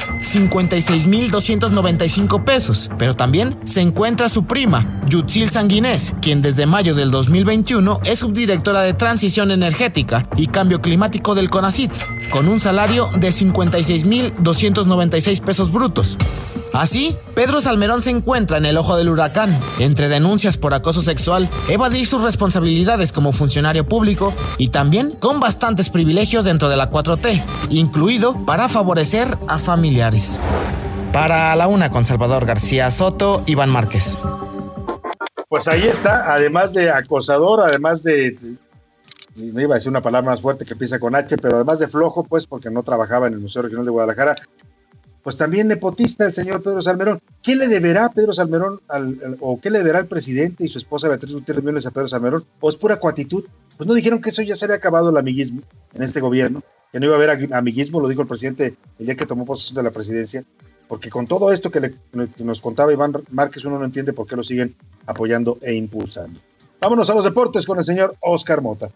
56.295 pesos, pero también se encuentra su prima, Yutzil Sanguinés, quien desde mayo del 2021 es subdirectora de Transición Energética y Cambio Climático del CONACIT, con un salario de 56.296 pesos brutos. Así, Pedro Salmerón se encuentra en el ojo del huracán, entre denuncias por acoso sexual, evadir sus responsabilidades como funcionario público y también con bastantes privilegios dentro de la 4T, incluido para favorecer a familiares. Para la una con Salvador García Soto, Iván Márquez. Pues ahí está, además de acosador, además de, me iba a decir una palabra más fuerte que empieza con H, pero además de flojo, pues porque no trabajaba en el Museo Regional de Guadalajara, pues también nepotista el señor Pedro Salmerón. ¿Qué le deberá Pedro Salmerón al, o qué le deberá el presidente y su esposa Beatriz Gutiérrez Millones a Pedro Salmerón? ¿O es pura cuatitud? Pues no dijeron que eso ya se había acabado el amiguismo en este gobierno, que no iba a haber amiguismo, lo dijo el presidente el día que tomó posesión de la presidencia, porque con todo esto que, le, que nos contaba Iván Márquez uno no entiende por qué lo siguen apoyando e impulsando. Vámonos a los deportes con el señor Oscar Mota.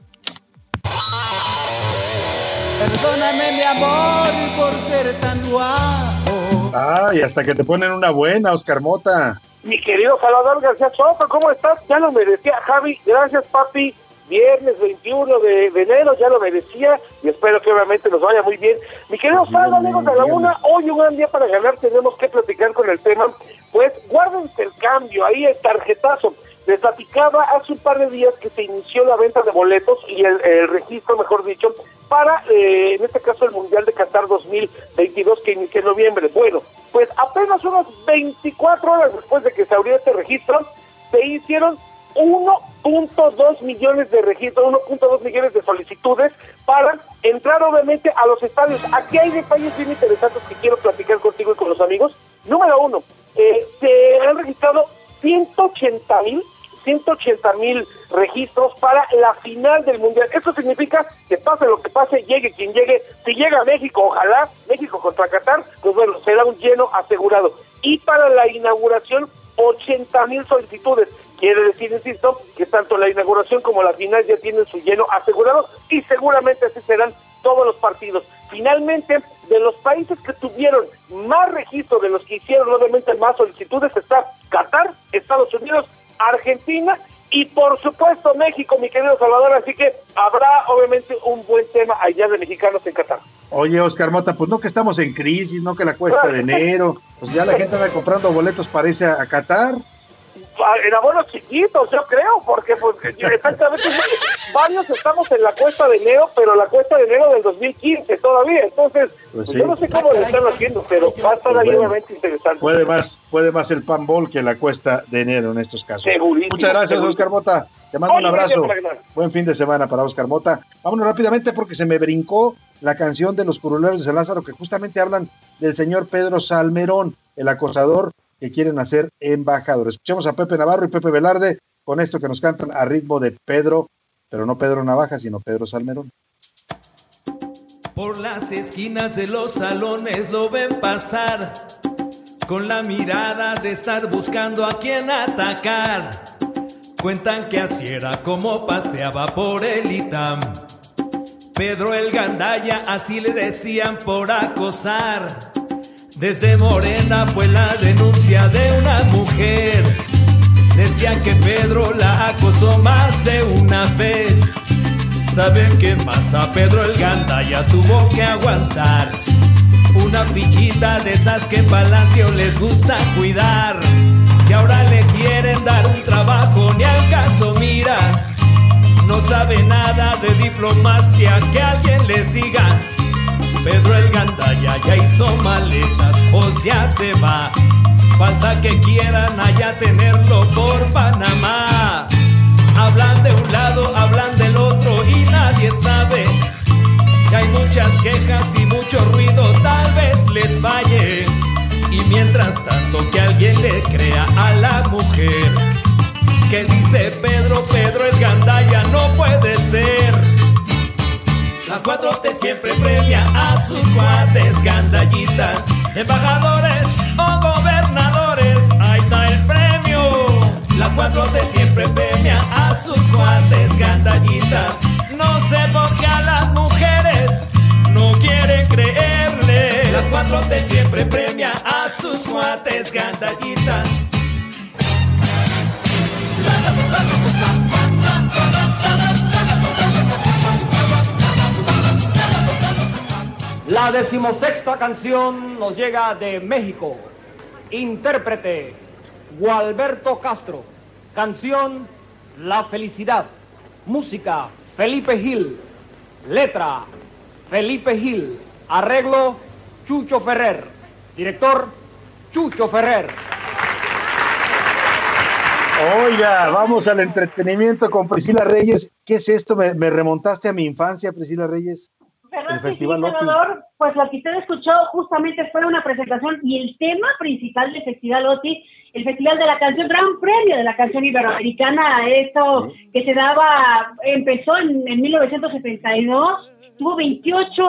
Perdóname mi amor por ser tan guapo. Ay, hasta que te ponen una buena, Oscar Mota. Mi querido Salvador García Soto, ¿cómo estás? Ya lo merecía, Javi. Gracias, papi. Viernes 21 de, enero, ya lo merecía y espero que obviamente nos vaya muy bien. Mi querido Salvador, amigos de la una, hoy un gran día para ganar, tenemos que platicar con el tema. Pues guárdense el cambio, ahí el tarjetazo. Les platicaba hace un par de días que se inició la venta de boletos y el, registro, mejor dicho, para, eh, en este caso, el Mundial de Qatar 2022 que inició en noviembre. Bueno, pues apenas unas 24 horas después de que se abrió este registro, se hicieron 1.2 millones de registros, 1.2 millones de solicitudes para entrar obviamente a los estadios. Aquí hay detalles bien interesantes que quiero platicar contigo y con los amigos. Número uno, eh, se han registrado 180 mil 180 mil registros para la final del Mundial. Eso significa que pase lo que pase, llegue quien llegue. Si llega a México, ojalá, México contra Qatar, pues bueno, será un lleno asegurado. Y para la inauguración, 80 mil solicitudes. Quiere decir, insisto, que tanto la inauguración como la final ya tienen su lleno asegurado y seguramente así serán todos los partidos. Finalmente, de los países que tuvieron más registro de los que hicieron obviamente más solicitudes está Qatar, Estados Unidos, Argentina y por supuesto México, mi querido Salvador, así que habrá obviamente un buen tema allá de mexicanos en Qatar. Oye, Oscar Mota, pues no que estamos en crisis, no que la cuesta de enero, pues ya la gente anda comprando boletos para irse a Qatar en abonos chiquitos, yo creo, porque pues exactamente varios estamos en la cuesta de enero, pero la cuesta de enero del 2015 todavía, entonces pues pues yo no sé cómo lo están haciendo, pero va a estar ahí realmente interesante. Puede más, puede más el pan bol que la cuesta de enero en estos casos. Muchas gracias, Oscar Mota. Te mando un abrazo. Buen fin de semana para Oscar Mota. Vámonos rápidamente porque se me brincó la canción de los curuleros de San Lázaro que justamente hablan del señor Pedro Salmerón, el acosador que quieren hacer embajador. Escuchemos a Pepe Navarro y Pepe Velarde con esto que nos cantan a ritmo de Pedro, pero no Pedro Navaja, sino Pedro Salmerón. Por las esquinas de los salones lo ven pasar, con la mirada de estar buscando a quien atacar. Cuentan que así era como paseaba por el ITAM. Pedro el Gandaya, así le decían por acosar. Desde Morena fue la denuncia de una mujer. Decían que Pedro la acosó más de una vez. Saben que más a Pedro el Ganda ya tuvo que aguantar. Una fichita de esas que en Palacio les gusta cuidar. Y ahora le quieren dar un trabajo, ni al caso mira. No sabe nada de diplomacia, que alguien les diga Pedro el Gandaya ya hizo maletas, pues ya se va. Falta que quieran allá tenerlo por Panamá. Hablan de un lado, hablan del otro y nadie sabe. Que hay muchas quejas y mucho ruido, tal vez les falle. Y mientras tanto que alguien le crea a la mujer. Que dice Pedro, Pedro es Gandaya, no puede ser. La 4T siempre premia a sus cuates, gandallitas, embajadores o gobernadores. Ahí está el premio. La 4T siempre premia a sus cuates, gandallitas. No sé por qué a las mujeres no quieren creerles. La 4T siempre premia a sus cuates, gandallitas. Decimosexta canción nos llega de México. Intérprete, Gualberto Castro. Canción, La Felicidad. Música, Felipe Gil. Letra, Felipe Gil. Arreglo, Chucho Ferrer. Director, Chucho Ferrer. Oiga, vamos al entretenimiento con Priscila Reyes. ¿Qué es esto? Me, me remontaste a mi infancia, Priscila Reyes. ¿Verdad que sí, Salvador? Pues lo que usted escuchó justamente fue una presentación y el tema principal del Festival OTI, el Festival de la Canción, Gran Premio de la Canción Iberoamericana, esto que se daba, empezó en, en 1972, tuvo 28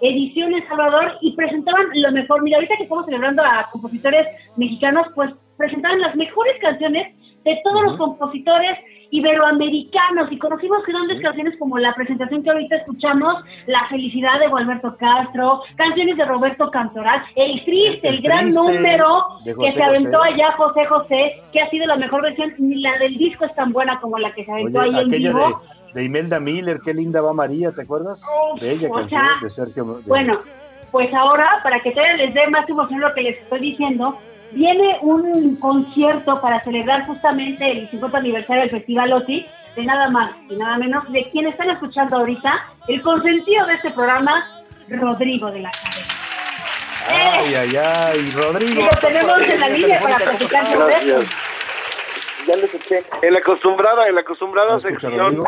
ediciones, Salvador, y presentaban lo mejor. Mira, ahorita que estamos celebrando a compositores mexicanos, pues presentaban las mejores canciones de todos los compositores iberoamericanos y conocimos grandes canciones como la presentación que ahorita escuchamos, La felicidad de Gualberto Castro, canciones de Roberto Cantoral, El Triste, el, El gran Triste número de que se aventó José. allá José José, que ha sido la mejor versión, ni la del disco es tan buena como la que se aventó Oye, ahí en vivo. de, de Imelda Miller, qué linda va María, ¿te acuerdas? Bella o canción sea, de Sergio. de- Bueno, pues ahora, para que todavía les dé más emoción lo que les estoy diciendo, viene un concierto para celebrar justamente el 50 aniversario del Festival OTI, de nada más y nada menos de quien están escuchando ahorita, el consentido de este programa, Rodrigo de la Cabeza. Ay, ay, ay, Rodrigo. Y lo tenemos en la línea para platicar esto. Gracias. Ya le escuché. En la acostumbrada, en la acostumbrada sección,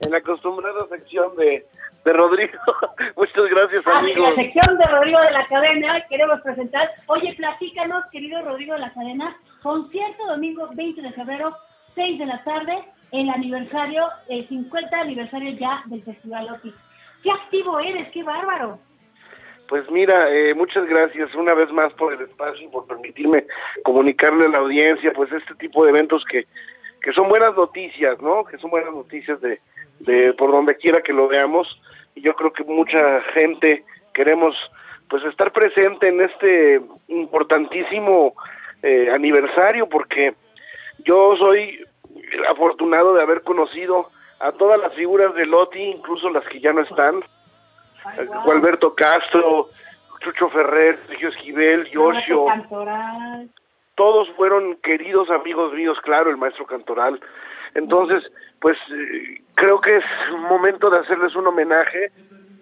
en la acostumbrada sección de, de Rodrigo. Muchas gracias, Ah, en amigos. la sección de Rodrigo de la Cadena queremos presentar. Oye, platícanos, querido Rodrigo de la Cadena, concierto domingo 20 de febrero, 6 de la tarde, el aniversario, el 50 aniversario ya del Festival OTI. ¡Qué activo eres! ¡Qué bárbaro! Pues mira, eh, muchas gracias una vez más por el espacio y por permitirme comunicarle a la audiencia, pues este tipo de eventos que, que son buenas noticias, ¿no? Que son buenas noticias de, de por donde quiera que lo veamos. Y yo creo que mucha gente queremos pues estar presente en este importantísimo eh, aniversario porque yo soy afortunado de haber conocido a todas las figuras de Loti, incluso las que ya no están. Gualberto Castro, Chucho Ferrer, Sergio Esquivel, Yoshio, todos fueron queridos amigos míos, claro, el maestro Cantoral. Entonces, pues eh, creo que es momento de hacerles un homenaje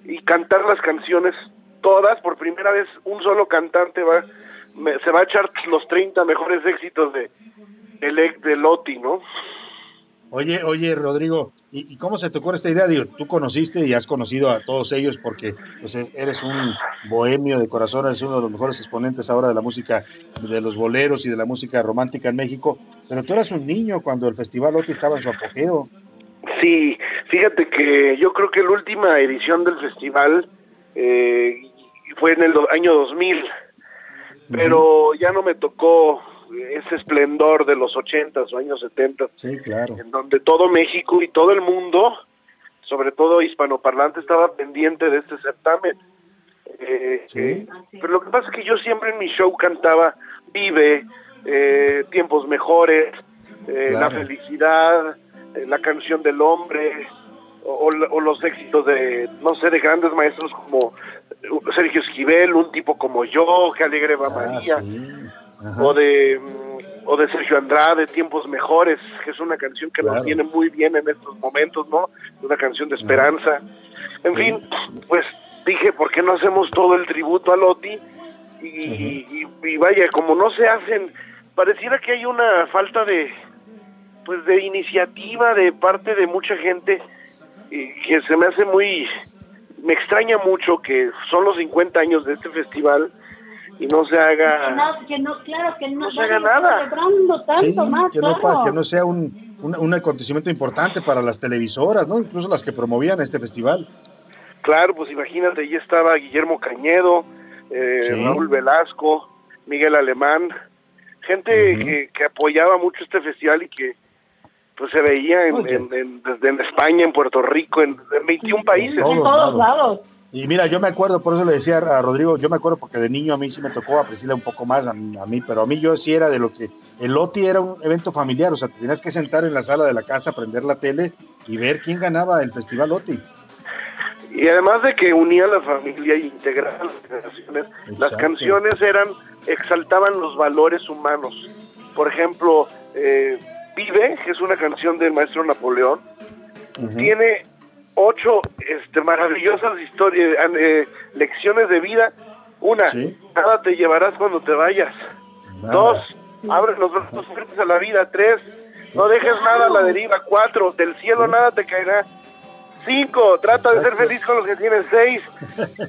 y cantar las canciones todas. Por primera vez, un solo cantante va se va a echar los 30 mejores éxitos de, de, de Loti, ¿no? Oye, oye, Rodrigo, ¿y, y cómo se te ocurre esta idea? Digo, tú conociste y has conocido a todos ellos porque pues, e- eres un bohemio de corazón, eres uno de los mejores exponentes ahora de la música, de los boleros y de la música romántica en México, pero tú eras un niño cuando el Festival Oti estaba en su apogeo. Sí, fíjate que yo creo que la última edición del festival eh, fue en el año 2000, pero ya no me tocó ese esplendor de los 80s o años 70 Sí, claro. en donde todo México y todo el mundo, sobre todo hispanoparlante, estaba pendiente de este certamen. Eh, eh, pero lo que pasa es que yo siempre en mi show cantaba Vive, eh, Tiempos Mejores, La. Felicidad, La Canción del Hombre, o, o- o los éxitos de, no sé, de grandes maestros como Sergio Esquivel, un tipo como yo, que alegre va María, o de mm, o de Sergio Andrade, Tiempos Mejores, que es una canción que Claro. nos viene muy bien en estos momentos, ¿no? Una canción de esperanza. En fin, pues dije, ¿por qué no hacemos todo el tributo a Loti? Y, y- y vaya, como no se hacen, pareciera que hay una falta de, pues de iniciativa de parte de mucha gente y que se me hace muy, me extraña mucho que son los 50 años de este festival y no se Que haga... no, que no, claro que no, No se haga nada. celebrando tanto Sí, más, que no, claro. pa- que no sea un, un, un acontecimiento importante para las televisoras, ¿no? Incluso las que promovían este festival. Claro, pues imagínate, ahí estaba Guillermo Cañedo, eh, Sí. Raúl Velasco, Miguel Alemán, gente que, que apoyaba mucho este festival y que pues se veía en, en- en- desde en España, en Puerto Rico, en, en 21 países. todos lados. Y mira, yo me acuerdo, por eso le decía a Rodrigo, yo me acuerdo porque de niño a mí sí me tocó apreciarla un poco más a mí, a mí, pero a mí yo sí era de lo que el OTI era un evento familiar, o sea, te tenías que sentar en la sala de la casa, prender la tele y ver quién ganaba el festival OTI. Y además de que unía a la familia y integraba las generaciones, las canciones eran, exaltaban los valores humanos. Por ejemplo, eh, Vive, que es una canción del maestro Napoleón, tiene ocho este, maravillosas historias, eh, lecciones de vida. Una, nada te llevarás cuando te vayas. Dos, abre los brazos fuertes a la vida. Tres, no dejes nada a la deriva. Cuatro, del cielo nada te caerá. Cinco, trata de ser feliz con los que tienes. Seis,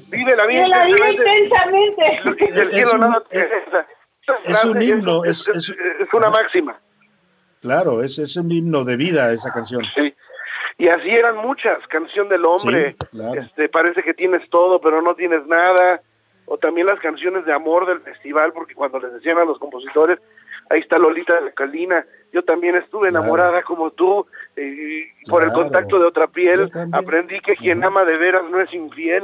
vive la vida la vida intensamente. intensamente. Y del Es cielo un- nada te caerá. es un himno, es- es, es una máxima. Claro, es, es un himno de vida esa canción. Sí. Y así eran muchas, canción del hombre, Sí, claro. este, parece que tienes todo pero no tienes nada, o también las canciones de amor del festival, porque cuando les decían a los compositores, ahí está Lolita de la Calina, yo también estuve enamorada como tú, eh, y por el contacto de otra piel, aprendí que quien ama de veras no es infiel.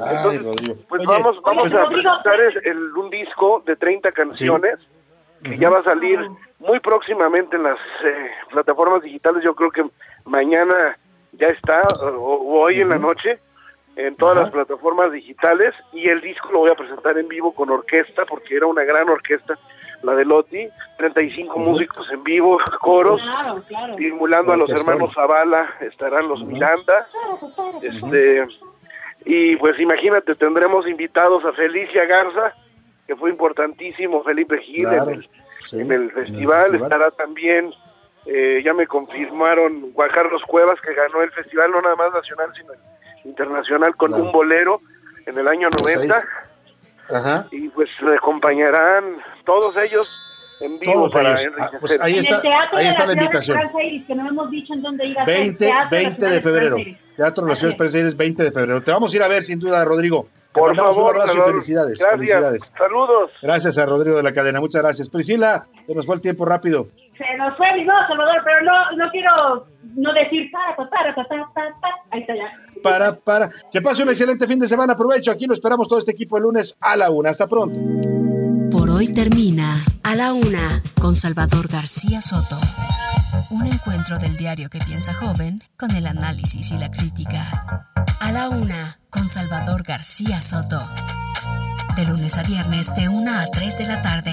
Ay, Rodrigo. Pues Oye, vamos, vamos a presentar es- el- un disco de 30 canciones que ya va a salir muy próximamente en las eh, plataformas digitales. Yo creo que mañana ya está, o, o hoy en la noche, en todas las plataformas digitales. Y el disco lo voy a presentar en vivo con orquesta, porque era una gran orquesta, la de Loti. 35 músicos en vivo, coros, Claro, claro. simulando a los hermanos Zavala, estarán los Miranda. Este, y pues imagínate, tendremos invitados a Felicia Garza, que fue importantísimo, Felipe Gil Claro, en, el, sí, en el festival, festival. estará también, eh, ya me confirmaron, Juan Carlos Cuevas, que ganó el festival, no nada más nacional, sino internacional, con Claro. un bolero en el año Pues ahí 90, Ajá. y pues me acompañarán todos ellos en vivo Todos para ellos. Ah, pues ahí En está, el teatro ahí de está la invitación. Iris, que no hemos dicho en dónde iba a ser. 20, Teatro de la 20 Ciudad de febrero. Teatro Esperanza Iris, 20 de febrero. Te vamos a ir a ver sin duda, Rodrigo. Te Por mandamos favor, un abrazo y felicidades. Gracias. Felicidades. Saludos. Gracias a Rodrigo de la cadena. Muchas gracias. Priscila, se nos fue el tiempo rápido. Se nos fue mi voz, Salvador, pero no, no quiero no decir para, para, para, para, para, para. Ahí está ya. Para, para. Que pase un excelente fin de semana. Aprovecho. Aquí lo esperamos todo este equipo el lunes a la una. Hasta pronto. Por hoy termina A la Una con Salvador García Soto. Un encuentro del diario que piensa joven con el análisis y la crítica. A la Una con Salvador García Soto. De lunes a viernes de 1 a 3 de la tarde.